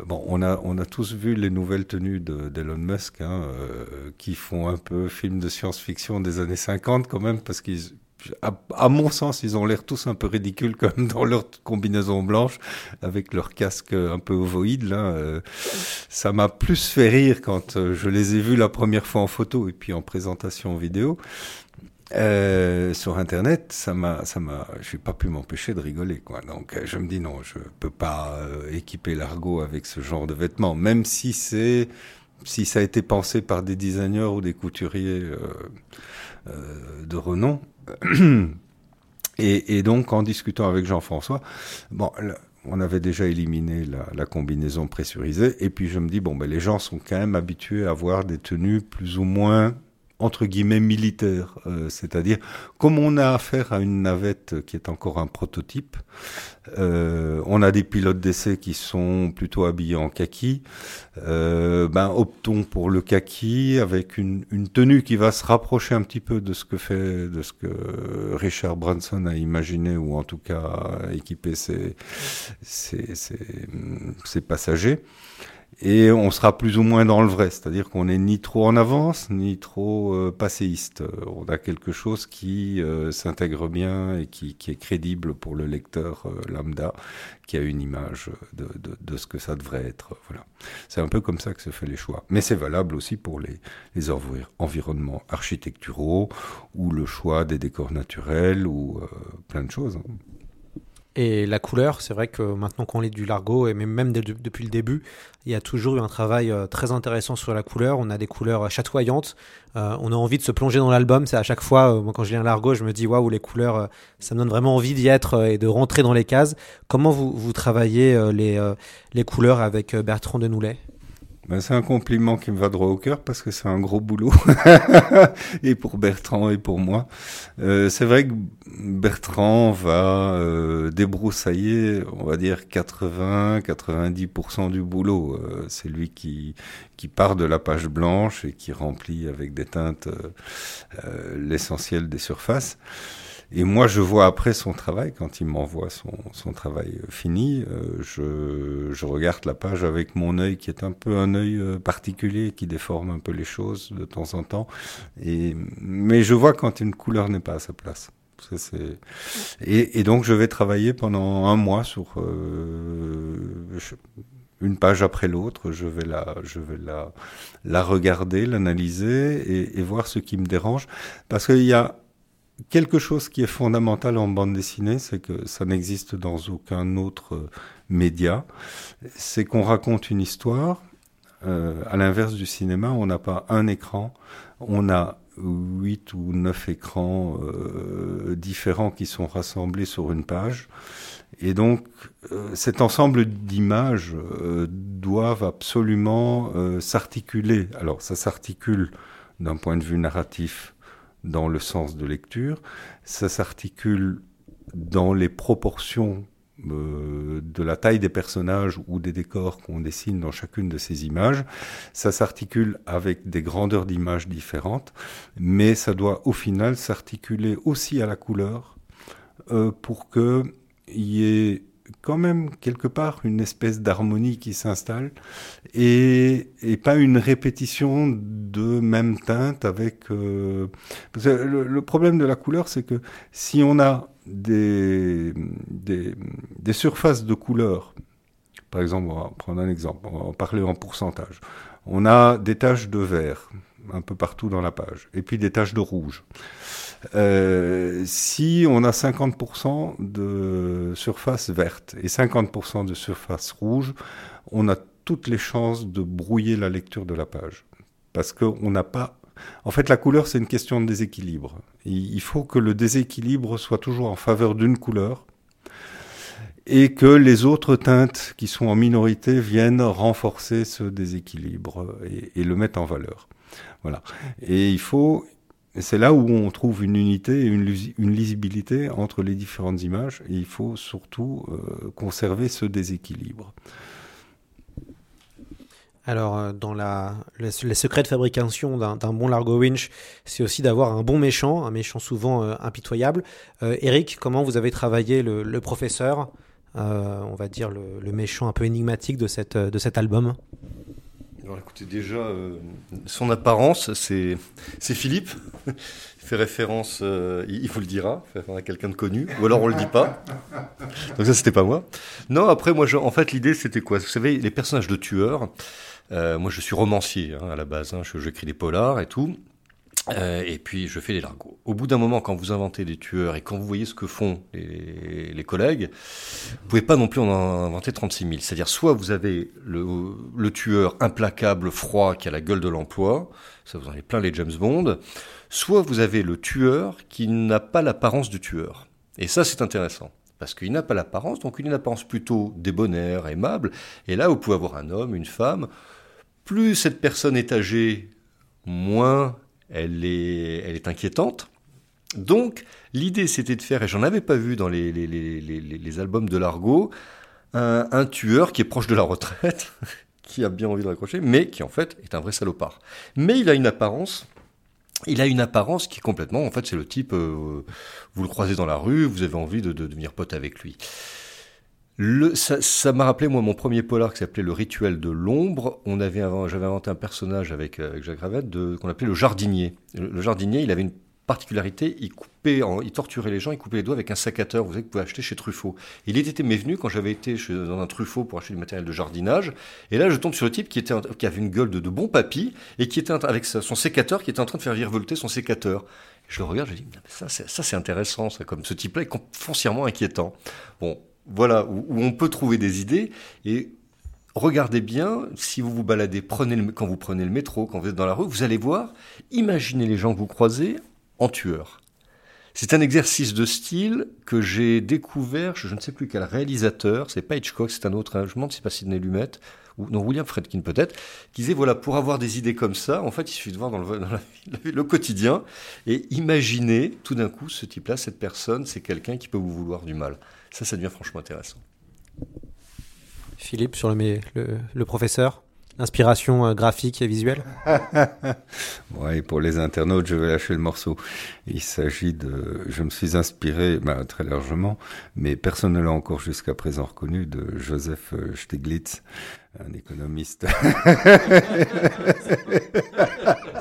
bon, on a on a tous vu les nouvelles tenues de- d'Elon Musk, hein, euh, qui font un peu film de science-fiction des années 50 quand même, parce qu'ils à, à mon sens, ils ont l'air tous un peu ridicules comme dans leur combinaison blanche avec leur casque un peu ovoïde là. Euh, ça m'a plus fait rire quand euh, je les ai vus la première fois en photo et puis en présentation vidéo. Euh, sur internet, ça m'a, ça m'a, j'ai pas pu m'empêcher de rigoler, quoi. Donc, euh, je me dis non, je peux pas euh, équiper l'argot avec ce genre de vêtements, même si c'est, si ça a été pensé par des designers ou des couturiers euh, euh, de renom. Et, et donc, en discutant avec Jean-François, bon, on avait déjà éliminé la, la, combinaison pressurisée. Et puis je me dis, bon, ben, les gens sont quand même habitués à avoir des tenues plus ou moins entre guillemets militaire, euh, c'est-à-dire comme on a affaire à une navette qui est encore un prototype, euh, on a des pilotes d'essai qui sont plutôt habillés en kaki, euh, ben optons pour le kaki avec une, une, tenue qui va se rapprocher un petit peu de ce que fait, de ce que Richard Branson a imaginé ou en tout cas équipé ses, ses, ses, ses passagers et on sera plus ou moins dans le vrai, c'est-à-dire qu'on n'est ni trop en avance, ni trop euh, passéiste. On a quelque chose qui euh, s'intègre bien et qui, est crédible pour le lecteur euh, lambda, qui a une image de, ce que ça devrait être. Voilà. C'est un peu comme ça que se fait les choix. Mais c'est valable aussi pour les, les environnements architecturaux ou le choix des décors naturels ou plein de choses. Et la couleur, c'est vrai que maintenant qu'on lit du Largo, et même depuis le début, il y a toujours eu un travail euh, très intéressant sur la couleur. On a des couleurs chatoyantes. Euh, on a envie de se plonger dans l'album. C'est à chaque fois, euh, moi, quand je lis un Largo, je me dis waouh, les couleurs, euh, ça me donne vraiment envie d'y être euh, et de rentrer dans les cases. Comment vous, travaillez euh, les, les couleurs avec Bertrand Denoulet ben, c'est un compliment qui me va droit au cœur parce que c'est un gros boulot et pour Bertrand et pour moi. Euh, c'est vrai que Bertrand va euh, débroussailler, on va dire 80-90% du boulot. Euh, c'est lui qui qui part de la page blanche et qui remplit avec des teintes euh, l'essentiel des surfaces. Et moi, je vois après son travail, quand il m'envoie son, son travail fini, euh, je, je regarde la page avec mon œil qui est un peu un œil euh, particulier, qui déforme un peu les choses de temps en temps. Et, mais je vois quand une couleur n'est pas à sa place. Ça, et, et, donc, je vais travailler pendant un mois sur euh, une page après l'autre. Je vais la, je vais la, la regarder, l'analyser et, et voir ce qui me dérange, parce qu'il y a quelque chose qui est fondamental en bande dessinée, c'est que ça n'existe dans aucun autre média, c'est qu'on raconte une histoire. Euh, à l'inverse du cinéma, on n'a pas un écran, on a huit ou neuf écrans euh, différents qui sont rassemblés sur une page. Et donc, euh, cet ensemble d'images euh, doivent absolument euh, s'articuler. Alors, ça s'articule d'un point de vue narratif dans le sens de lecture, ça s'articule dans les proportions euh, de la taille des personnages ou des décors qu'on dessine dans chacune de ces images. Ça s'articule avec des grandeurs d'images différentes, mais ça doit au final s'articuler aussi à la couleur euh, pour qu'il y ait quand même quelque part une espèce d'harmonie qui s'installe et, et, pas une répétition de même teinte avec euh, le, le, problème de la couleur c'est que si on a des, des, des surfaces de couleur par exemple on va prendre un exemple on va parler en pourcentage on a des taches de vert un peu partout dans la page et puis des taches de rouge euh, si on a 50% de surface verte et 50% de surface rouge, on a toutes les chances de brouiller la lecture de la page. Parce qu'on n'a pas... En fait, la couleur, c'est une question de déséquilibre. Il faut que le déséquilibre soit toujours en faveur d'une couleur et que les autres teintes qui sont en minorité viennent renforcer ce déséquilibre et, et le mettre en valeur. Voilà. Et il faut, c'est là où on trouve une unité et une, lisibilité entre les différentes images. Et il faut surtout euh, conserver ce déséquilibre. Alors, euh, dans la, les, secrets de fabrication d'un bon Largo Winch, c'est aussi d'avoir un bon méchant, un méchant souvent euh, impitoyable. Eric, comment vous avez travaillé le, professeur, on va dire le, méchant un peu énigmatique de cet album? Alors écoutez, déjà, euh, son apparence, c'est Philippe. Il fait référence, euh, il, vous le dira, à quelqu'un de connu, ou alors on le dit pas. Donc ça, c'était pas moi. Non, après, moi, je, en fait, l'idée, c'était quoi? Vous savez, les personnages de tueurs, euh, moi, je suis romancier hein, à la base, hein, j'écris des polars et tout. Euh, et puis je fais les largos. Au bout d'un moment, quand vous inventez des tueurs et quand vous voyez ce que font les, collègues, vous pouvez pas non plus en inventer 36 000. C'est-à-dire soit vous avez le, le, tueur implacable, froid, qui a la gueule de l'emploi, ça vous en avez plein les James Bond, soit vous avez le tueur qui n'a pas l'apparence du tueur. Et ça c'est intéressant. parce qu'il n'a pas l'apparence, donc il a une apparence plutôt débonnaire, aimable. Et là, vous pouvez avoir un homme, une femme. Plus cette personne est âgée, moins elle est, elle est inquiétante. Donc, l'idée, c'était de faire, et j'en avais pas vu dans les, les, les, albums de Largo, un, tueur qui est proche de la retraite, qui a bien envie de raccrocher, mais qui en fait est un vrai salopard. Mais il a une apparence il a une apparence qui est complètement, en fait, c'est le type, euh, vous le croisez dans la rue, vous avez envie de devenir pote avec lui. Ça, m'a rappelé moi mon premier polar qui s'appelait Le Rituel de l'ombre. J'avais inventé un personnage avec, euh, avec Jacques Ravette qu'on appelait le jardinier. Le, jardinier, il avait une particularité, il coupait, il torturait les gens, il coupait les doigts avec un sécateur, vous savez, que vous pouvez acheter chez Truffaut. Il était mes venu quand j'avais été dans un Truffaut pour acheter du matériel de jardinage, et là je tombe sur le type qui, était, qui avait une gueule de, bon papy, et qui était avec son sécateur, qui était en train de faire virevolter son sécateur. Je le regarde, je dis, ça c'est intéressant, ça, comme ce type-là est foncièrement inquiétant. Bon, voilà, où, on peut trouver des idées, et regardez bien, si vous vous baladez, prenez quand vous prenez le métro, quand vous êtes dans la rue, vous allez voir, imaginez les gens que vous croisez en tueur. C'est un exercice de style que j'ai découvert, je ne sais plus quel réalisateur, c'est pas Hitchcock, c'est un autre, hein, je me demande si c'est pas Sidney Lumet, ou non, William Fredkin peut-être, qui disait voilà, pour avoir des idées comme ça, en fait, il suffit de voir dans le, le quotidien et imaginer tout d'un coup ce type-là, cette personne, c'est quelqu'un qui peut vous vouloir du mal. Ça, ça devient franchement intéressant. Philippe, sur le, le, le professeur Inspiration euh, graphique et visuelle? Ouais, pour les internautes, je vais lâcher le morceau. Il s'agit de. Je me suis inspiré, bah, très largement, mais personne ne l'a encore jusqu'à présent reconnu, de Joseph Stiglitz, un économiste.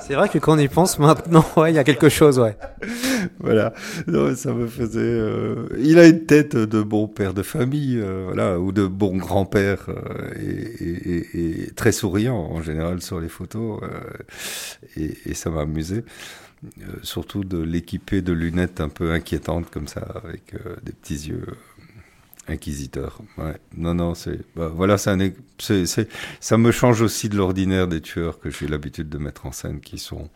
C'est vrai que quand on y pense maintenant, ouais, il y a quelque chose, ouais. Voilà, non, ça me faisait. Euh... Il a une tête de bon père de famille, euh, voilà, ou de bon grand-père, euh, et, et, et, très souriant en général sur les photos, euh, et, ça m'a amusé. Surtout de l'équiper de lunettes un peu inquiétantes comme ça, avec des petits yeux inquisiteur. Ouais. Non, non, c'est bah, voilà, ça me change aussi de l'ordinaire des tueurs que j'ai l'habitude de mettre en scène, qui sont,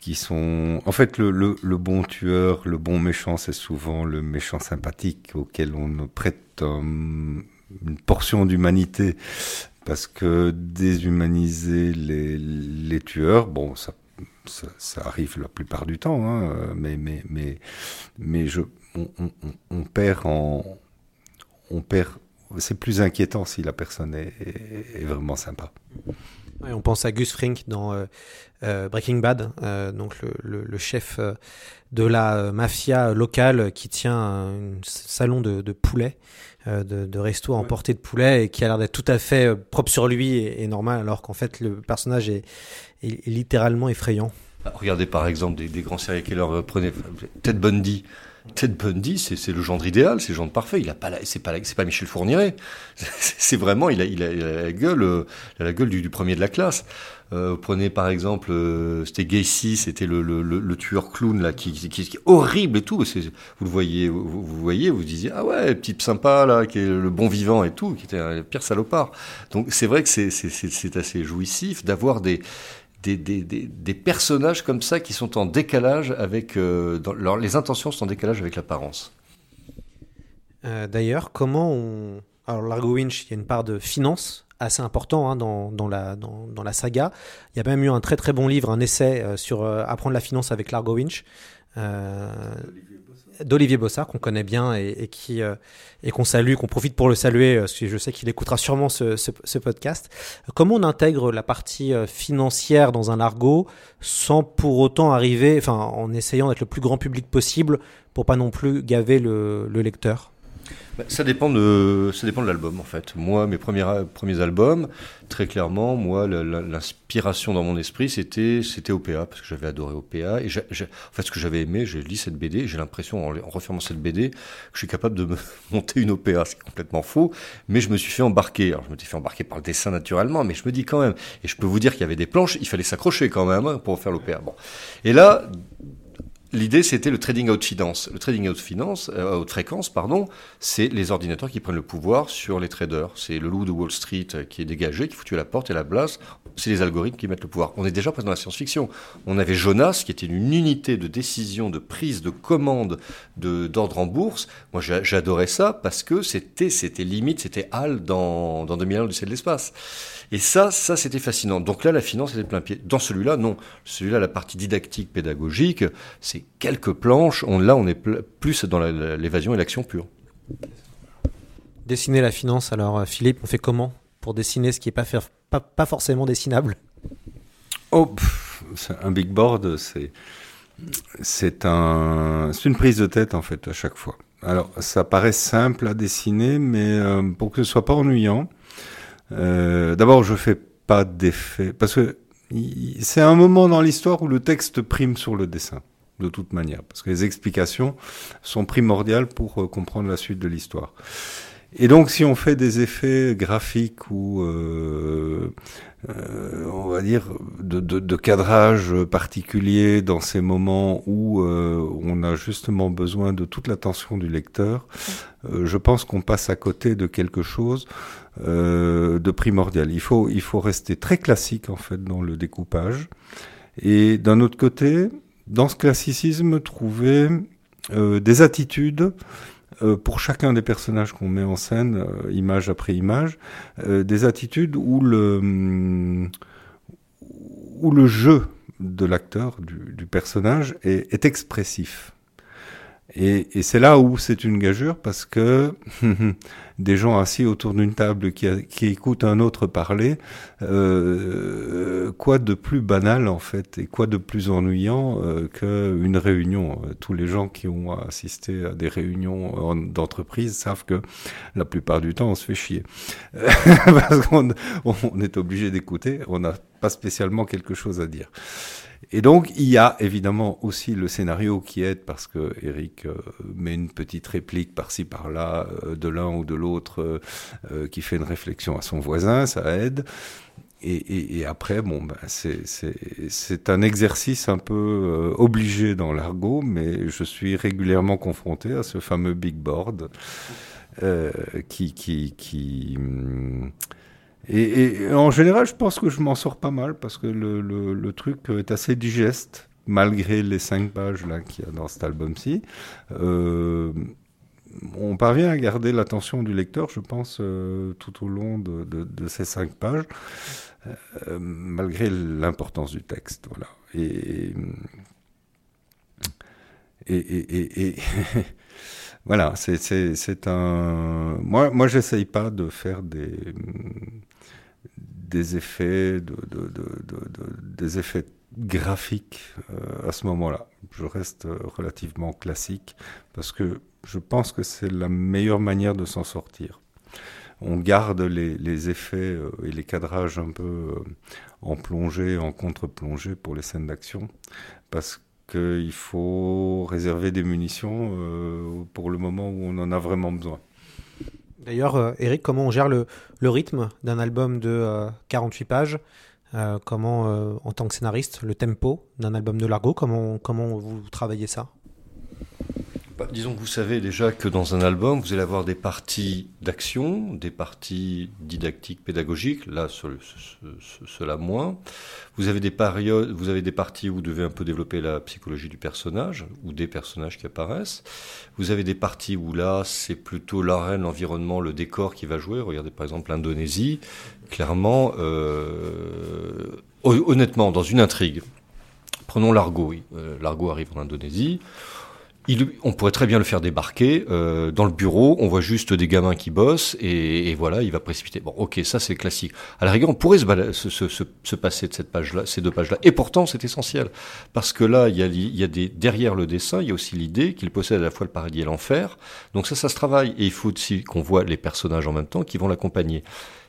qui sont, en fait, le, bon tueur, le bon méchant, c'est souvent le méchant sympathique auquel on prête un, une portion d'humanité, parce que déshumaniser les, les tueurs, bon, ça, ça, ça, arrive la plupart du temps, hein, mais, mais, mais, mais je, on, on, on perd en on perd. C'est plus inquiétant si la personne est, est, est vraiment sympa. Ouais, on pense à Gus Frink dans euh, euh, Breaking Bad, euh, donc le, le, le chef de la mafia locale qui tient un salon de, de poulet, de, de, resto à emporter de poulet et qui a l'air d'être tout à fait propre sur lui et, et normal, alors qu'en fait le personnage est, est, littéralement effrayant. Regardez par exemple des, des grands séries qui leur prenaient Ted Bundy. Ted Bundy, c'est le gendre idéal, c'est le gendre parfait. Il a pas, c'est pas, c'est pas Michel Fourniret. C'est vraiment, il a, il a, la gueule, euh, la gueule du, premier de la classe. Euh, prenez par exemple, euh, c'était Gacy, c'était le, le, tueur clown là, qui, qui, est horrible et tout. Vous le voyez, vous, vous voyez, vous disiez ah ouais, type sympa là, qui est le bon vivant et tout, qui était un pire salopard. Donc c'est vrai que c'est assez jouissif d'avoir des des, des, des, des, personnages comme ça qui sont en décalage avec euh, dans leur, les intentions sont en décalage avec l'apparence. Euh, D'ailleurs, comment on alors Largo Winch, il y a une part de finance assez important hein, dans, dans, la, dans, dans, la saga. Il y a même eu un très très bon livre, un essai euh, sur euh, apprendre la finance avec Largo Winch. Euh, d'Olivier Bossard qu'on connaît bien et, qui euh, et qu'on salue, qu'on profite pour le saluer, parce que je sais qu'il écoutera sûrement ce, ce, ce, podcast. Comment on intègre la partie financière dans un argot sans pour autant arriver, enfin en essayant d'être le plus grand public possible pour pas non plus gaver le, le lecteur? Ça dépend de ça dépend de l'album en fait. Moi, mes premiers premiers albums, très clairement, moi, l'inspiration dans mon esprit, c'était c'était OPA parce que j'avais adoré OPA et en fait, ce que j'avais aimé, j'ai lu cette BD, j'ai l'impression en, refermant cette BD que je suis capable de monter une OPA, c'est complètement faux, mais je me suis fait embarquer. Alors, je me suis fait embarquer par le dessin naturellement, mais je me dis quand même, et je peux vous dire qu'il y avait des planches, il fallait s'accrocher quand même hein, pour faire l'OPA. Bon, et là L'idée, c'était le trading haute finance. Le trading haute finance, euh, haute fréquence, pardon, c'est les ordinateurs qui prennent le pouvoir sur les traders. C'est le loup de Wall Street euh, qui est dégagé, qui fout la porte et la place. C'est les algorithmes qui mettent le pouvoir. On est déjà présent dans la science-fiction. On avait Jonas, qui était une unité de décision, de prise de commande de, d'ordre en bourse. Moi, j'adorais ça parce que c'était, c'était limite, c'était HAL dans, dans 2001 du ciel de l'espace. Et ça, ça c'était fascinant. Donc là, la finance était plein pied. Dans celui-là, non. Celui-là, la partie didactique, pédagogique, c'est quelques planches. On, là, on est plus dans l'évasion et l'action pure. Dessiner la finance, alors Philippe, on fait comment pour dessiner ce qui n'est pas, pas, pas, forcément dessinable? Oh, un big board, c'est c'est un, une prise de tête en fait à chaque fois. Alors ça paraît simple à dessiner, mais euh, pour que ce soit pas ennuyant, euh, d'abord, je fais pas d'effet parce que c'est un moment dans l'histoire où le texte prime sur le dessin, de toute manière, parce que les explications sont primordiales pour euh, comprendre la suite de l'histoire. Et donc, si on fait des effets graphiques ou, euh, euh, on va dire, de, de, de, cadrage particulier dans ces moments où euh, on a justement besoin de toute l'attention du lecteur, euh, je pense qu'on passe à côté de quelque chose euh, de primordial. Il faut, il faut rester très classique en fait dans le découpage. Et d'un autre côté, dans ce classicisme, trouver des attitudes euh, pour chacun des personnages qu'on met en scène, euh, image après image, euh, des attitudes où le, où le jeu de l'acteur, du, du, personnage, est, est expressif. Et, et c'est là où c'est une gageure parce que des gens assis autour d'une table qui, qui, écoutent un autre parler, euh, quoi de plus banal en fait et quoi de plus ennuyant euh, qu'une réunion Tous les gens qui ont assisté à des réunions d'entreprise savent que la plupart du temps on se fait chier parce qu'on on est obligé d'écouter, on n'a pas spécialement quelque chose à dire. Et donc, il y a évidemment aussi le scénario qui aide parce que Eric euh, met une petite réplique par-ci par-là euh, de l'un ou de l'autre euh, qui fait une réflexion à son voisin, ça aide. Et, après, bon, ben, c'est un exercice un peu obligé dans l'argot, mais je suis régulièrement confronté à ce fameux big board qui, qui, qui hum, et, en général, je pense que je m'en sors pas mal parce que le, truc est assez digeste, malgré les cinq pages qu'il y a dans cet album-ci. Euh, on parvient à garder l'attention du lecteur, je pense, euh, tout au long de, ces cinq pages, euh, malgré l'importance du texte. Voilà. Et, et, et, et voilà, c'est un. Moi, moi j'essaye pas de faire des des effets, effets graphiques euh, à ce moment-là. Je reste relativement classique parce que je pense que c'est la meilleure manière de s'en sortir. On garde les, effets euh, et les cadrages un peu euh, en plongée, en contre-plongée pour les scènes d'action parce qu'il faut réserver des munitions euh, pour le moment où on en a vraiment besoin. D'ailleurs, euh, Eric, comment on gère le, rythme d'un album de euh, 48 pages euh, Comment, euh, en tant que scénariste, le tempo d'un album de Largo Comment, comment vous travaillez ça? Disons que vous savez déjà que dans un album, vous allez avoir des parties d'action, des parties didactiques, pédagogiques, là, cela ce, ce, moins. Vous avez des périodes, vous avez des parties où vous devez un peu développer la psychologie du personnage, ou des personnages qui apparaissent. Vous avez des parties où là, c'est plutôt l'arène, l'environnement, le décor qui va jouer. Regardez par exemple l'Indonésie. Clairement, euh, honnêtement, dans une intrigue, prenons l'argot. Euh, l'argot arrive en Indonésie. On pourrait très bien le faire débarquer euh, dans le bureau. On voit juste des gamins qui bossent et, voilà, il va précipiter. Bon, ok, ça c'est classique. À la rigueur, on pourrait se, se, se, se passer de cette page-là, ces deux pages-là. Et pourtant, c'est essentiel parce que là, il y a, il y a des derrière le dessin, il y a aussi l'idée qu'il possède à la fois le paradis et l'enfer. Donc ça, ça se travaille. Et il faut aussi qu'on voit les personnages en même temps qui vont l'accompagner.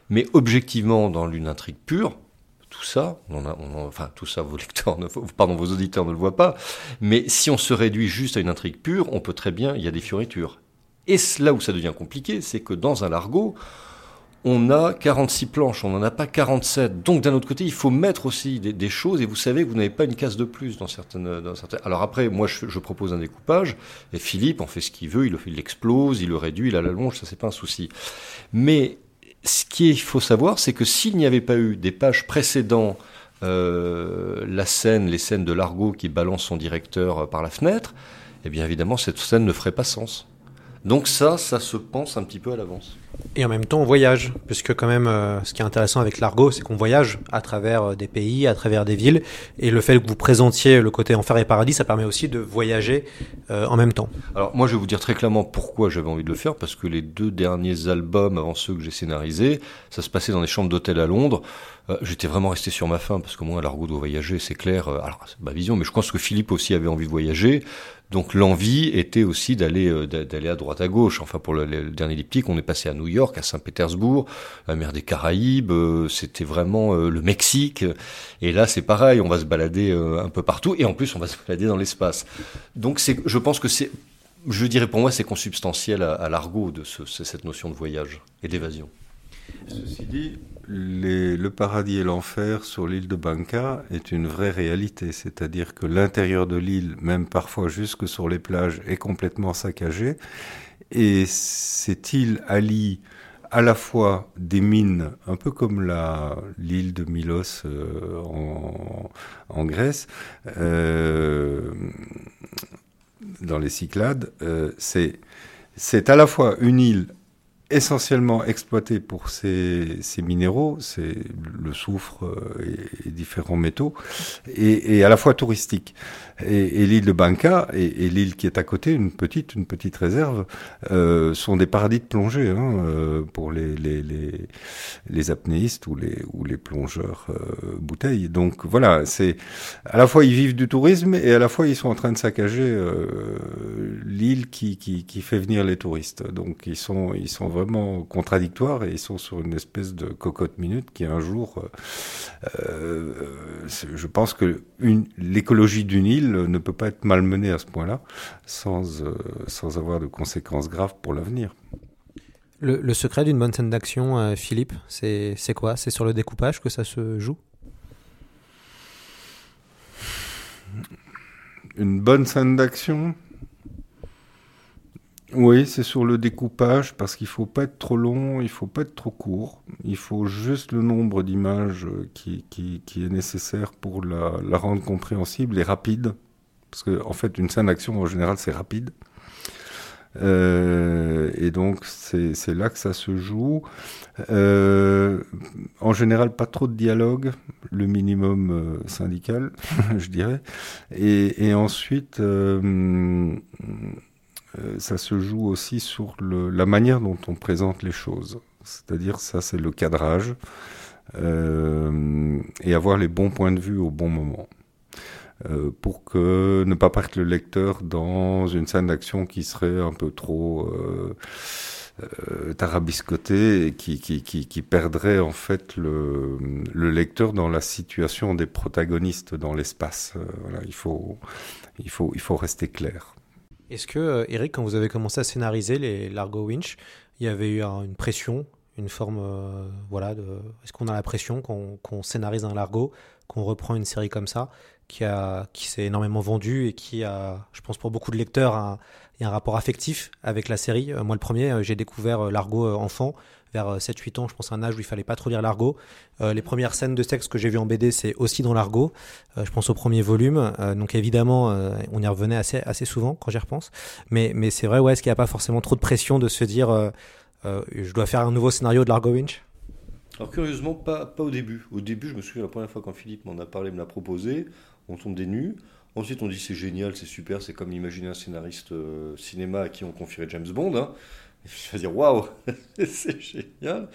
Mais objectivement, dans une intrigue pure, tout ça, a, a, enfin tout ça, vos lecteurs, ne, pardon, vos auditeurs ne le voient pas, mais si on se réduit juste à une intrigue pure, on peut très bien, il y a des fioritures. Et là où ça devient compliqué, c'est que dans un largo, on a 46 planches, on n'en a pas 47. Donc d'un autre côté, il faut mettre aussi des, choses et vous savez que vous n'avez pas une case de plus dans certaines. Alors après, moi je, propose un découpage et Philippe en fait ce qu'il veut, il l'explose, il le réduit, il la l'allonge, ça c'est pas un souci. Mais ce qu'il faut savoir, c'est que s'il n'y avait pas eu des pages précédentes, euh, la scène, les scènes de Largo qui balance son directeur par la fenêtre, eh bien évidemment cette scène ne ferait pas sens. Donc ça, ça se pense un petit peu à l'avance. Et en même temps, on voyage, puisque quand même, euh, ce qui est intéressant avec l'Argo, c'est qu'on voyage à travers euh, des pays, à travers des villes, et le fait que vous présentiez le côté enfer et paradis, ça permet aussi de voyager euh, en même temps. Alors moi, je vais vous dire très clairement pourquoi j'avais envie de le faire, parce que les deux derniers albums avant ceux que j'ai scénarisés, ça se passait dans des chambres d'hôtel à Londres. J'étais vraiment resté sur ma faim, parce que moi, l'Argo doit voyager, c'est clair. alors, c'est ma vision, mais je pense que Philippe aussi avait envie de voyager. Donc l'envie était aussi d'aller euh, d'aller à droite à gauche. Enfin pour le, dernier diptyque, on est passé à New York, à Saint-Pétersbourg, la mer des Caraïbes. Euh, c'était vraiment euh, le Mexique. Et là c'est pareil, on va se balader un peu partout et en plus on va se balader dans l'espace. Donc c'est, je pense que c'est, je dirais pour moi c'est consubstantiel à, l'argot de cette notion de voyage et d'évasion. Ceci dit, le paradis et l'enfer sur l'île de Banca est une vraie réalité, c'est-à-dire que l'intérieur de l'île, même parfois jusque sur les plages, est complètement saccagé. Et cette île allie à la fois des mines, un peu comme l'île de Milos euh, en, Grèce, euh, dans les Cyclades, euh, c'est à la fois une île essentiellement exploité pour ces, minéraux, c'est le soufre euh, et, différents métaux, et, à la fois touristique. Et, l'île de Banca et, l'île qui est à côté, une petite, une petite réserve, euh, sont des paradis de plongée hein, euh, pour les, apnéistes ou les, plongeurs bouteilles. Donc voilà, c'est à la fois ils vivent du tourisme et à la fois ils sont en train de saccager l'île qui, qui, fait venir les touristes. Donc ils sont, ils sont vraiment contradictoires et ils sont sur une espèce de cocotte minute qui un jour, euh, euh, je pense que l'écologie d'une île ne peut pas être malmenée à ce point-là sans, euh, sans avoir de conséquences graves pour l'avenir. Le, secret d'une bonne scène d'action, Philippe, c'est quoi? C'est sur le découpage que ça se joue? Une bonne scène d'action? Oui, c'est sur le découpage parce qu'il faut pas être trop long, il faut pas être trop court. Il faut juste le nombre d'images qui, qui, est nécessaire pour la, rendre compréhensible et rapide. Parce que en fait, une scène d'action en général c'est rapide. Euh, et donc c'est là que ça se joue. Euh, en général, pas trop de dialogue, le minimum euh, syndical, je dirais. Et ensuite. Euh, euh, ça se joue aussi sur la manière dont on présente les choses. C'est-à-dire, ça, c'est le cadrage euh, et avoir les bons points de vue au bon moment. Euh, pour que ne pas perdre le lecteur dans une scène d'action qui serait un peu trop euh, tarabiscotée et qui, qui, qui, qui, perdrait en fait le, le, lecteur dans la situation des protagonistes dans l'espace. voilà, il faut, il, faut, il faut rester clair. Est-ce que, euh, Eric, quand vous avez commencé à scénariser les Largo Winch, il y avait eu une pression, une forme, euh, voilà, est-ce qu'on a la pression qu'on scénarise un Largo, qu'on reprend une série comme ça, qui, qui s'est énormément vendue et qui a, je pense pour beaucoup de lecteurs, un, il y a un rapport affectif avec la série? Euh, moi, le premier, j'ai découvert Largo enfant vers 7-8 euh, ans, je pense à un âge où il fallait pas trop lire l'argot. Euh, les premières scènes de sexe que j'ai vues en BD, c'est aussi dans l'argot. Euh, je pense au premier volume. donc évidemment, on y revenait assez, assez souvent quand j'y repense. Mais, mais c'est vrai, ouais, est-ce qu'il n'y a pas forcément trop de pression de se dire je dois faire un nouveau scénario de l'Argo Winch? Alors curieusement, pas, pas au début. Au début, je me souviens la première fois quand Philippe m'en a parlé, me l'a proposé, on tombe des nus. Ensuite, on dit c'est génial, c'est super, c'est comme imaginer un scénariste cinéma à qui on confierait James Bond. Hein. Je vais dire waouh, c'est génial.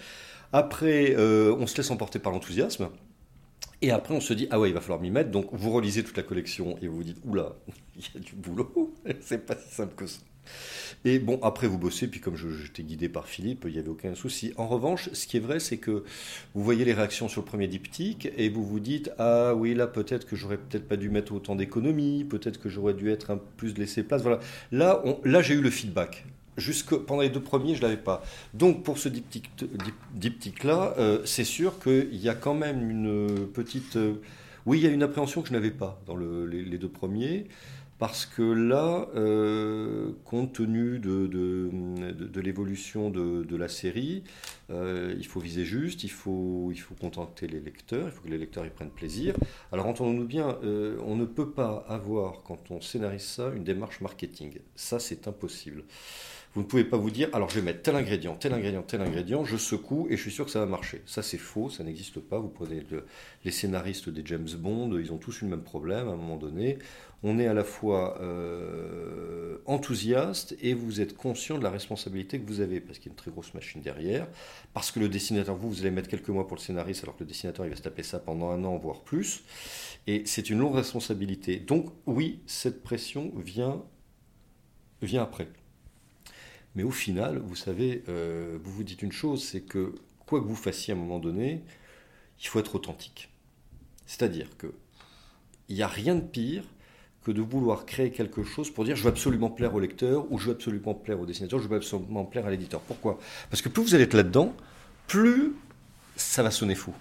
Après, euh, on se laisse emporter par l'enthousiasme. Et après, on se dit, ah ouais, il va falloir m'y mettre. Donc, vous relisez toute la collection et vous vous dites, oula, il y a du boulot. c'est pas si simple que ça. Et bon, après, vous bossez. Puis, comme j'étais guidé par Philippe, il n'y avait aucun souci. En revanche, ce qui est vrai, c'est que vous voyez les réactions sur le premier diptyque et vous vous dites, ah oui, là, peut-être que j'aurais peut-être pas dû mettre autant d'économie. Peut-être que j'aurais dû être un plus laisser place. Voilà. Là, là j'ai eu le feedback Jusque pendant les deux premiers, je l'avais pas. Donc pour ce diptyque, diptyque là, euh, c'est sûr qu'il y a quand même une petite. euh, oui, il y a une appréhension que je n'avais pas dans le- les, deux premiers. Parce que là, euh, compte tenu de, de, l'évolution de, la série, il faut viser juste, il faut, il faut contenter les lecteurs, il faut que les lecteurs y prennent plaisir. Alors entendons-nous bien, on ne peut pas avoir, quand on scénarise ça, une démarche marketing. Ça, c'est impossible. Vous ne pouvez pas vous dire, alors je vais mettre tel ingrédient, tel ingrédient, tel ingrédient, je secoue et je suis sûr que ça va marcher. Ça, c'est faux, ça n'existe pas. Vous prenez le- les scénaristes des James Bond, ils ont tous eu le même problème à un moment donné. On est à la fois euh, enthousiaste et vous êtes conscient de la responsabilité que vous avez, parce qu'il y a une très grosse machine derrière, parce que le dessinateur, vous, vous allez mettre quelques mois pour le scénariste, alors que le dessinateur, il va se taper ça pendant un an, voire plus. Et c'est une longue responsabilité. Donc oui, cette pression vient, vient après. Mais au final, vous savez, euh, vous vous dites une chose, c'est que quoi que vous fassiez à un moment donné, il faut être authentique. C'est-à-dire que il n'y a rien de pire que de vouloir créer quelque chose pour dire je veux absolument plaire au lecteur ou je veux absolument plaire au dessinateur, je veux absolument plaire à l'éditeur. Pourquoi? Parce que plus vous allez être là-dedans, plus ça va sonner fou.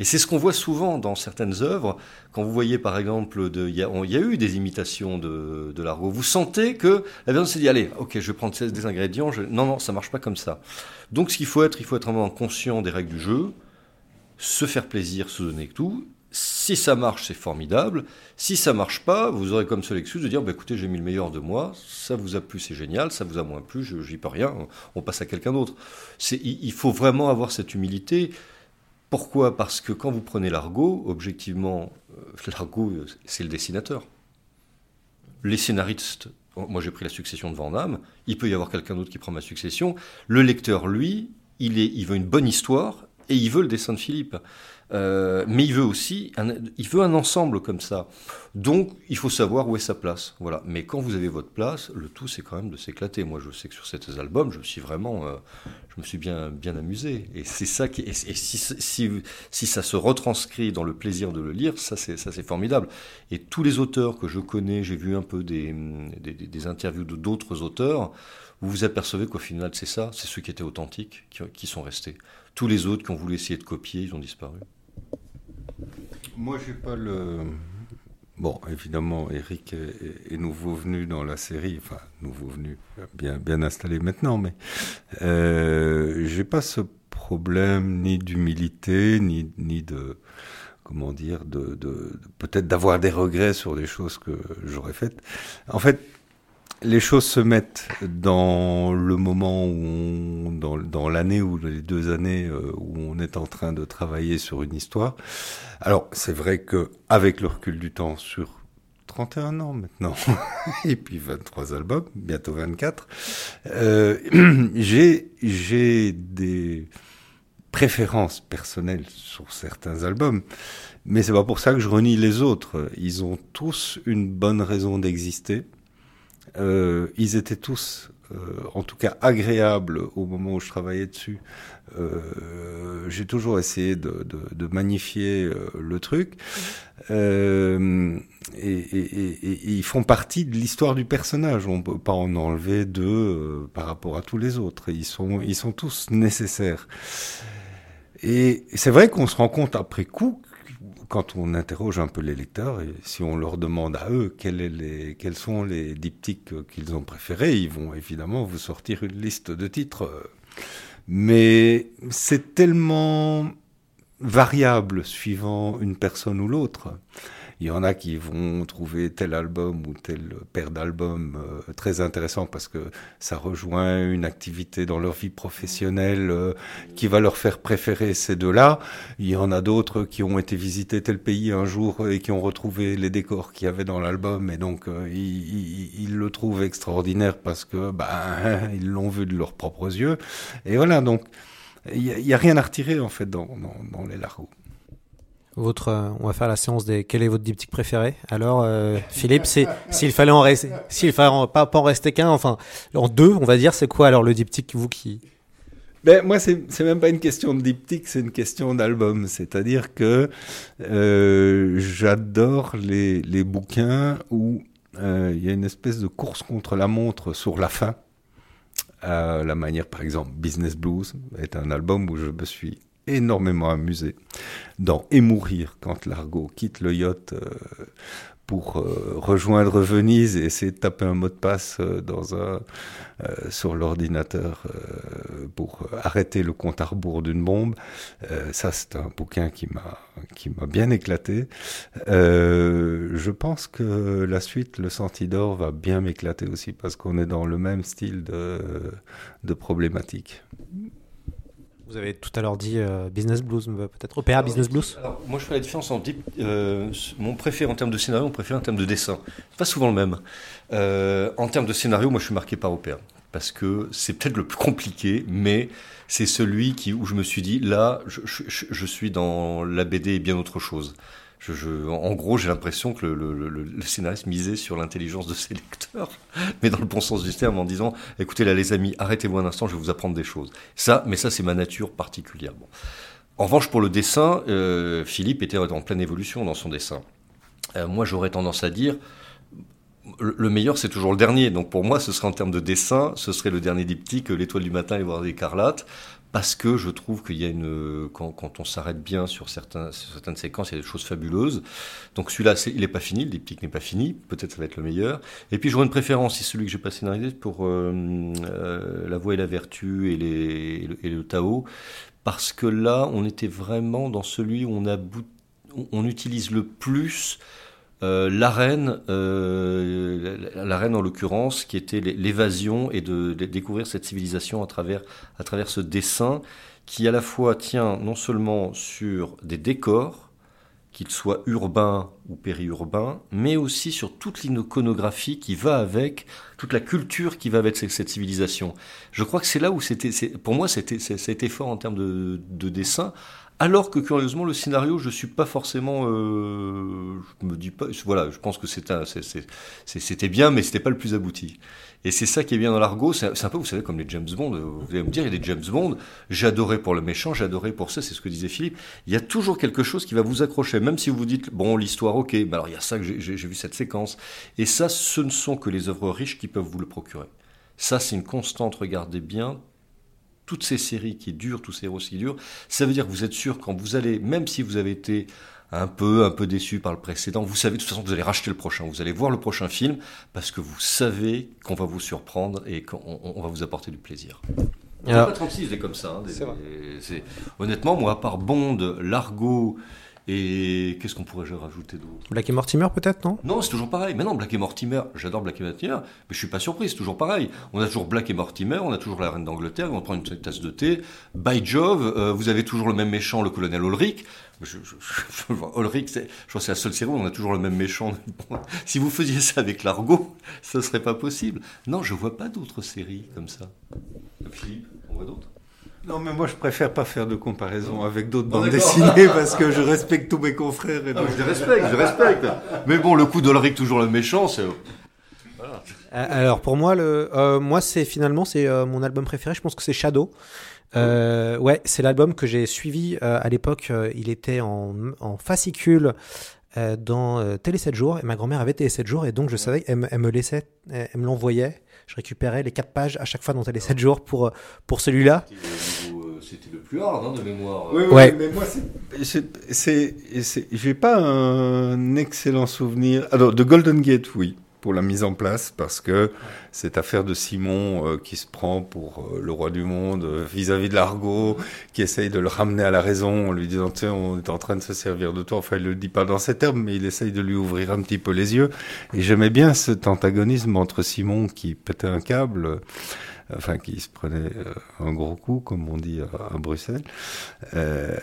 Et c'est ce qu'on voit souvent dans certaines œuvres, quand vous voyez par exemple, il y, a eu des imitations de, de l'argot, vous sentez que la personne s'est dit, allez, ok, je vais prendre des ingrédients, non, non, ça marche pas comme ça. Donc ce qu'il faut être, il faut être vraiment conscient des règles du jeu, se faire plaisir, se donner tout. Si ça marche, c'est formidable. Si ça marche pas, vous aurez comme seule excuse de dire, bah, écoutez, j'ai mis le meilleur de moi, ça vous a plu, c'est génial, ça vous a moins plu, j'y peux rien, on passe à quelqu'un d'autre. Il faut vraiment avoir cette humilité. Pourquoi? Parce que quand vous prenez l'argot, objectivement, euh, l'argot, euh, c'est le dessinateur. Les scénaristes, moi j'ai pris la succession de Van Damme, il peut y avoir quelqu'un d'autre qui prend ma succession. Le lecteur, lui, il, il veut une bonne histoire et il veut le dessin de Philippe. Euh, mais il veut aussi, un, il veut un ensemble comme ça. Donc, il faut savoir où est sa place. Voilà. Mais quand vous avez votre place, le tout, c'est quand même de s'éclater. Moi, je sais que sur ces albums, je me suis vraiment, euh, je me suis bien, bien amusé. Et c'est ça qui, et, si, si, si ça se retranscrit dans le plaisir de le lire, ça, c'est, ça, c'est formidable. Et tous les auteurs que je connais, j'ai vu un peu des, des, des interviews de d'autres auteurs, vous vous apercevez qu'au final, c'est ça, c'est ceux qui étaient authentiques, qui, qui sont restés. Tous les autres qui ont voulu essayer de copier, ils ont disparu. Moi, j'ai pas le. Bon, évidemment, Eric est, nouveau venu dans la série, enfin, nouveau venu, bien, bien installé maintenant, mais euh, j'ai pas ce problème ni d'humilité, ni, ni de. Comment dire, de, de peut-être d'avoir des regrets sur des choses que j'aurais faites. En fait, les choses se mettent dans le moment où on, dans, l'année ou les deux années euh, où on est en train de travailler sur une histoire. Alors, c'est vrai que avec le recul du temps sur 31 ans maintenant, et puis 23 albums, bientôt 24, euh, j'ai, j'ai des préférences personnelles sur certains albums, mais c'est pas pour ça que je renie les autres. Ils ont tous une bonne raison d'exister. Euh, ils étaient tous, euh, en tout cas, agréables au moment où je travaillais dessus. Euh, j'ai toujours essayé de, magnifier le truc. Et, et, ils font partie de l'histoire du personnage. On peut pas en enlever deux par rapport à tous les autres. Ils sont, ils sont tous nécessaires. Et c'est vrai qu'on se rend compte après coup quand on interroge un peu les lecteurs, si on leur demande à eux quels sont les diptyques qu'ils ont préférés, ils vont évidemment vous sortir une liste de titres. Mais c'est tellement variable suivant une personne ou l'autre. Il y en a qui vont trouver tel album ou tel paire d'albums euh, très intéressant parce que ça rejoint une activité dans leur vie professionnelle euh, qui va leur faire préférer ces deux-là. Il y en a d'autres qui ont été visiter tel pays un jour et qui ont retrouvé les décors qu'il y avait dans l'album et donc euh, ils, ils, ils, le trouvent extraordinaire parce que ben ils l'ont vu de leurs propres yeux. Et voilà donc il n'y a, rien à retirer en fait dans, dans, dans les Largo. Votre, euh, on va faire la séance des quel est votre diptyque préféré. Alors, euh, Philippe, s'il fallait en rester, s'il fallait pas, en rester qu'un, enfin, en deux, on va dire, c'est quoi alors le diptyque, vous qui? Ben, moi, c'est même pas une question de diptyque, c'est une question d'album. C'est-à-dire que euh, j'adore les, les bouquins où il y a une espèce de course contre la montre sur la fin. la manière, par exemple, Business Blues est un album où je me suis énormément amusé dans Et mourir quand l'argot quitte le yacht euh, pour euh, rejoindre Venise et essayer de taper un mot de passe euh, dans un, sur l'ordinateur pour arrêter le compte à rebours d'une bombe. ça, c'est un bouquin qui m'a qui m'a bien éclaté. je pense que la suite, Le Sentidor, va bien m'éclater aussi parce qu'on est dans le même style de, de problématique. Vous avez tout à l'heure dit euh, Business Blues, peut-être Opéra Business Blues alors, Moi, je fais la différence entre euh, mon préféré en termes de scénario, mon préféré en termes de dessin. Pas souvent le même. Euh, en termes de scénario, moi, je suis marqué par Opéra. Parce que c'est peut-être le plus compliqué, mais c'est celui qui, où je me suis dit, là, je, je, je suis dans la BD et bien autre chose. Je, en gros, j'ai l'impression que le, scénariste misait sur l'intelligence de ses lecteurs, mais dans le bon sens du terme, en disant écoutez là, les amis, arrêtez-vous un instant, je vais vous apprendre des choses. Ça, mais ça, c'est ma nature particulière. En revanche, pour le dessin, euh, Philippe était en pleine évolution dans son dessin. Euh, moi, j'aurais tendance à dire le meilleur, c'est toujours le dernier. Donc pour moi, ce serait en termes de dessin, ce serait le dernier diptyque, l'étoile du matin et voir l'écarlate parce que je trouve qu'il y a une quand, on s'arrête bien sur, certains, certaines séquences, il y a des choses fabuleuses. Donc celui-là, il n'est pas fini, le diptyque n'est pas fini. Peut-être ça va être le meilleur. Et puis j'aurais une préférence, c'est celui que j'ai pas scénarisé pour euh, euh, la voix et la vertu et, les, et, le, Tao, parce que là, on était vraiment dans celui où on on utilise le plus euh, euh, la reine en l'occurrence, qui était l'évasion et de, découvrir cette civilisation à travers, à travers ce dessin qui à la fois tient non seulement sur des décors, qu'ils soient urbains ou périurbains, mais aussi sur toute l'iconographie qui va avec, toute la culture qui va avec cette civilisation. Je crois que c'est là où c'était, pour moi, c'était, c'était fort en termes de dessin, alors que curieusement, le scénario, je suis pas forcément, euh, je me dis pas, voilà, je pense que c'était bien, mais c'était pas le plus abouti. Et c'est ça qui est bien dans l'argot. C'est un peu, vous savez, comme les James Bond. Vous allez me dire, il y a James Bond. J'adorais pour le méchant, j'adorais pour ça. C'est ce que disait Philippe. Il y a toujours quelque chose qui va vous accrocher, même si vous vous dites, bon, l'histoire, ok. Mais alors il y a ça que j'ai vu cette séquence. Et ça, ce ne sont que les œuvres riches qui peuvent vous le procurer. Ça, c'est une constante. Regardez bien toutes ces séries qui durent, tous ces héros qui durent, ça veut dire que vous êtes sûr quand vous allez, même si vous avez été un peu, un peu déçu par le précédent, vous savez de toute façon que vous allez racheter le prochain, vous allez voir le prochain film parce que vous savez qu'on va vous surprendre et qu'on va vous apporter du plaisir. Alors, pas 36 des comme ça. Hein, honnêtement, moi, à part Bond, Largo et qu'est-ce qu'on pourrait rajouter d'autre? Black et Mortimer peut-être, non? Non, c'est toujours pareil. Mais non, Black et Mortimer, j'adore Black et Mortimer, mais je suis pas surpris, c'est toujours pareil. On a toujours Black et Mortimer, on a toujours la reine d'Angleterre, on prend une tasse de thé. By Jove, euh, vous avez toujours le même méchant, le colonel Ulrich. Je, je, je, Ulrich, je crois que c'est la seule série où on a toujours le même méchant. si vous faisiez ça avec l'argot, ce serait pas possible. Non, je vois pas d'autres séries comme ça. Philippe, on voit d'autres? Non, mais moi, je préfère pas faire de comparaison avec d'autres bandes dessinées parce que je respecte tous mes confrères. Et donc... je les respecte, je respecte. Mais bon, le coup d'Olric, toujours le méchant, c'est. Voilà. Euh, alors, pour moi, le, euh, moi, c'est finalement, c'est euh, mon album préféré. Je pense que c'est Shadow. Euh, ouais, c'est l'album que j'ai suivi à l'époque. il était en, en fascicule dans Télé 7 jours et ma grand-mère avait Télé 7 jours et donc je savais, elle, elle me laissait, elle me l'envoyait je récupérais les quatre pages à chaque fois dont elle est 7 jours pour, euh, pour celui-là. C'était le plus hard hein, de mémoire. Oui, oui mais moi, c'est. J'ai pas un excellent souvenir. Alors, de Golden Gate, oui pour la mise en place parce que cette affaire de Simon euh, qui se prend pour euh, le roi du monde euh, vis-à-vis de l'argot, qui essaye de le ramener à la raison en lui disant tiens on est en train de se servir de toi. Enfin il le dit pas dans ces termes mais il essaye de lui ouvrir un petit peu les yeux. Et j'aimais bien cet antagonisme entre Simon qui pétait un câble enfin qui se prenait un gros coup, comme on dit à, Bruxelles, euh,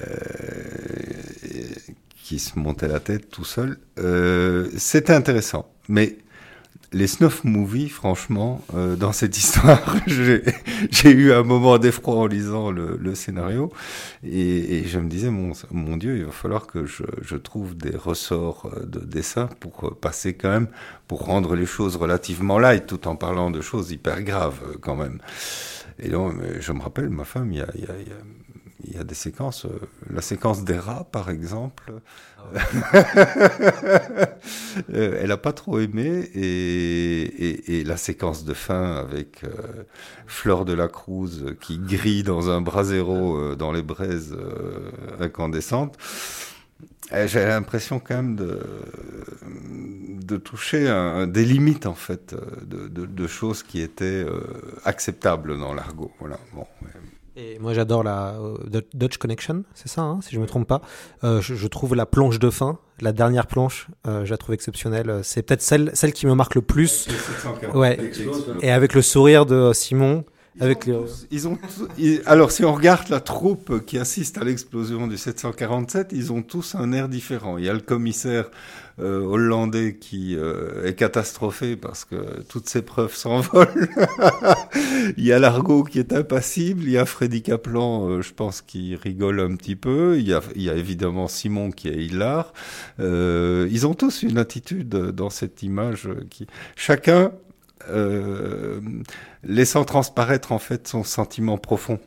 qui se montait la tête tout seul. Euh, C'était intéressant, mais les snuff movies, franchement, euh, dans cette histoire, j'ai eu un moment d'effroi en lisant le, scénario et, je me disais, mon, Dieu, il va falloir que je, trouve des ressorts euh, de dessin pour euh, passer quand même, pour rendre les choses relativement light tout en parlant de choses hyper graves quand même. Et donc, je me rappelle, ma femme, il y a des séquences, la séquence des rats par exemple, elle a pas trop aimé et, la séquence de fin avec Fleur de la Cruz qui grille dans un brasero dans les braises incandescentes. J'ai l'impression quand même de, de toucher un, des limites en fait de, de, choses qui étaient acceptables dans l'argot. Voilà. Bon, et moi j'adore la euh, Dutch Connection, c'est ça, hein, si je me trompe pas. Euh, je, trouve la planche de fin, la dernière planche, euh, je la trouve exceptionnelle. C'est peut-être celle, celle qui me marque le plus. Ouais. Et avec le sourire de Simon. Ils avec ont ils ont alors si on regarde la troupe qui assiste à l'explosion du 747, ils ont tous un air différent. Il y a le commissaire euh, hollandais qui euh, est catastrophé parce que toutes ses preuves s'envolent. il y a Largo qui est impassible, il y a Freddy Kaplan, euh, je pense, qui rigole un petit peu, il y a, il y a évidemment Simon qui est hilar. ils ont tous une attitude dans cette image qui chacun laissant transparaître en fait son sentiment profond.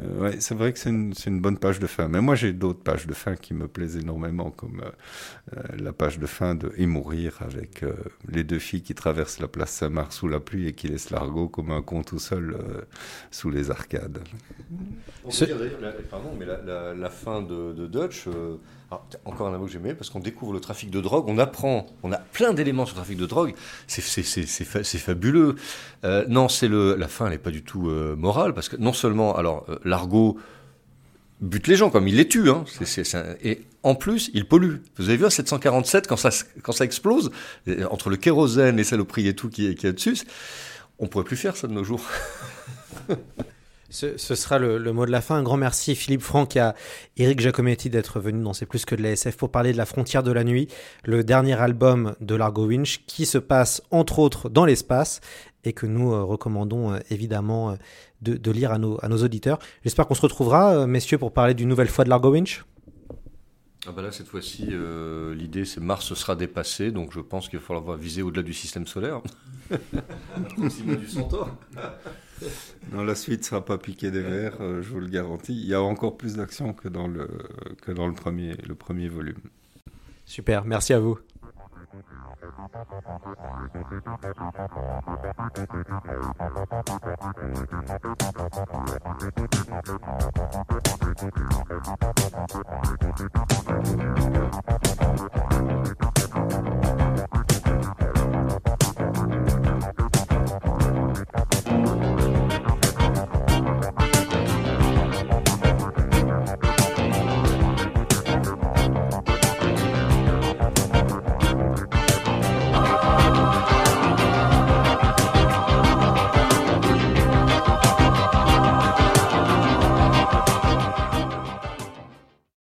Euh, ouais, c'est vrai que c'est une, une, bonne page de fin. Mais moi, j'ai d'autres pages de fin qui me plaisent énormément, comme euh, euh, la page de fin de Et mourir avec les deux filles qui traversent la place Saint-Marc sous la pluie et qui laissent l'argot comme un con tout seul sous les arcades. On peut dire la, pardon, mais la, la, fin de, de Dutch, encore un mot que j'aimais, parce qu'on découvre le trafic de drogue, on apprend, on a plein d'éléments sur le trafic de drogue, c'est fabuleux. Euh, non, c'est le, la fin, n'est pas du tout euh, morale, parce que non seulement, alors, euh, l'argot bute les gens, comme il les tue, hein, et en plus, il pollue. Vous avez vu à 747, quand ça, quand ça explose, entre le kérosène, les saloperies et tout qui, qui est dessus, on pourrait plus faire ça de nos jours. Ce, sera le, mot de la fin. Un grand merci Philippe Franck et à Eric Giacometti d'être venu dans C'est plus que de la SF pour parler de La frontière de la nuit, le dernier album de Largo Winch qui se passe entre autres dans l'espace et que nous euh, recommandons euh, évidemment euh, de, lire à nos, à nos auditeurs. J'espère qu'on se retrouvera, messieurs, pour parler d'une nouvelle fois de Largo Winch. Ah bah là, cette fois-ci, l'idée c'est Mars sera dépassé, donc je pense qu'il va falloir viser au-delà du système solaire. du Centaure. Non, la suite ne sera pas piquée des verres, euh, je vous le garantis. Il y a encore plus d'action que dans le, que dans le, premier, le premier volume. Super, merci à vous.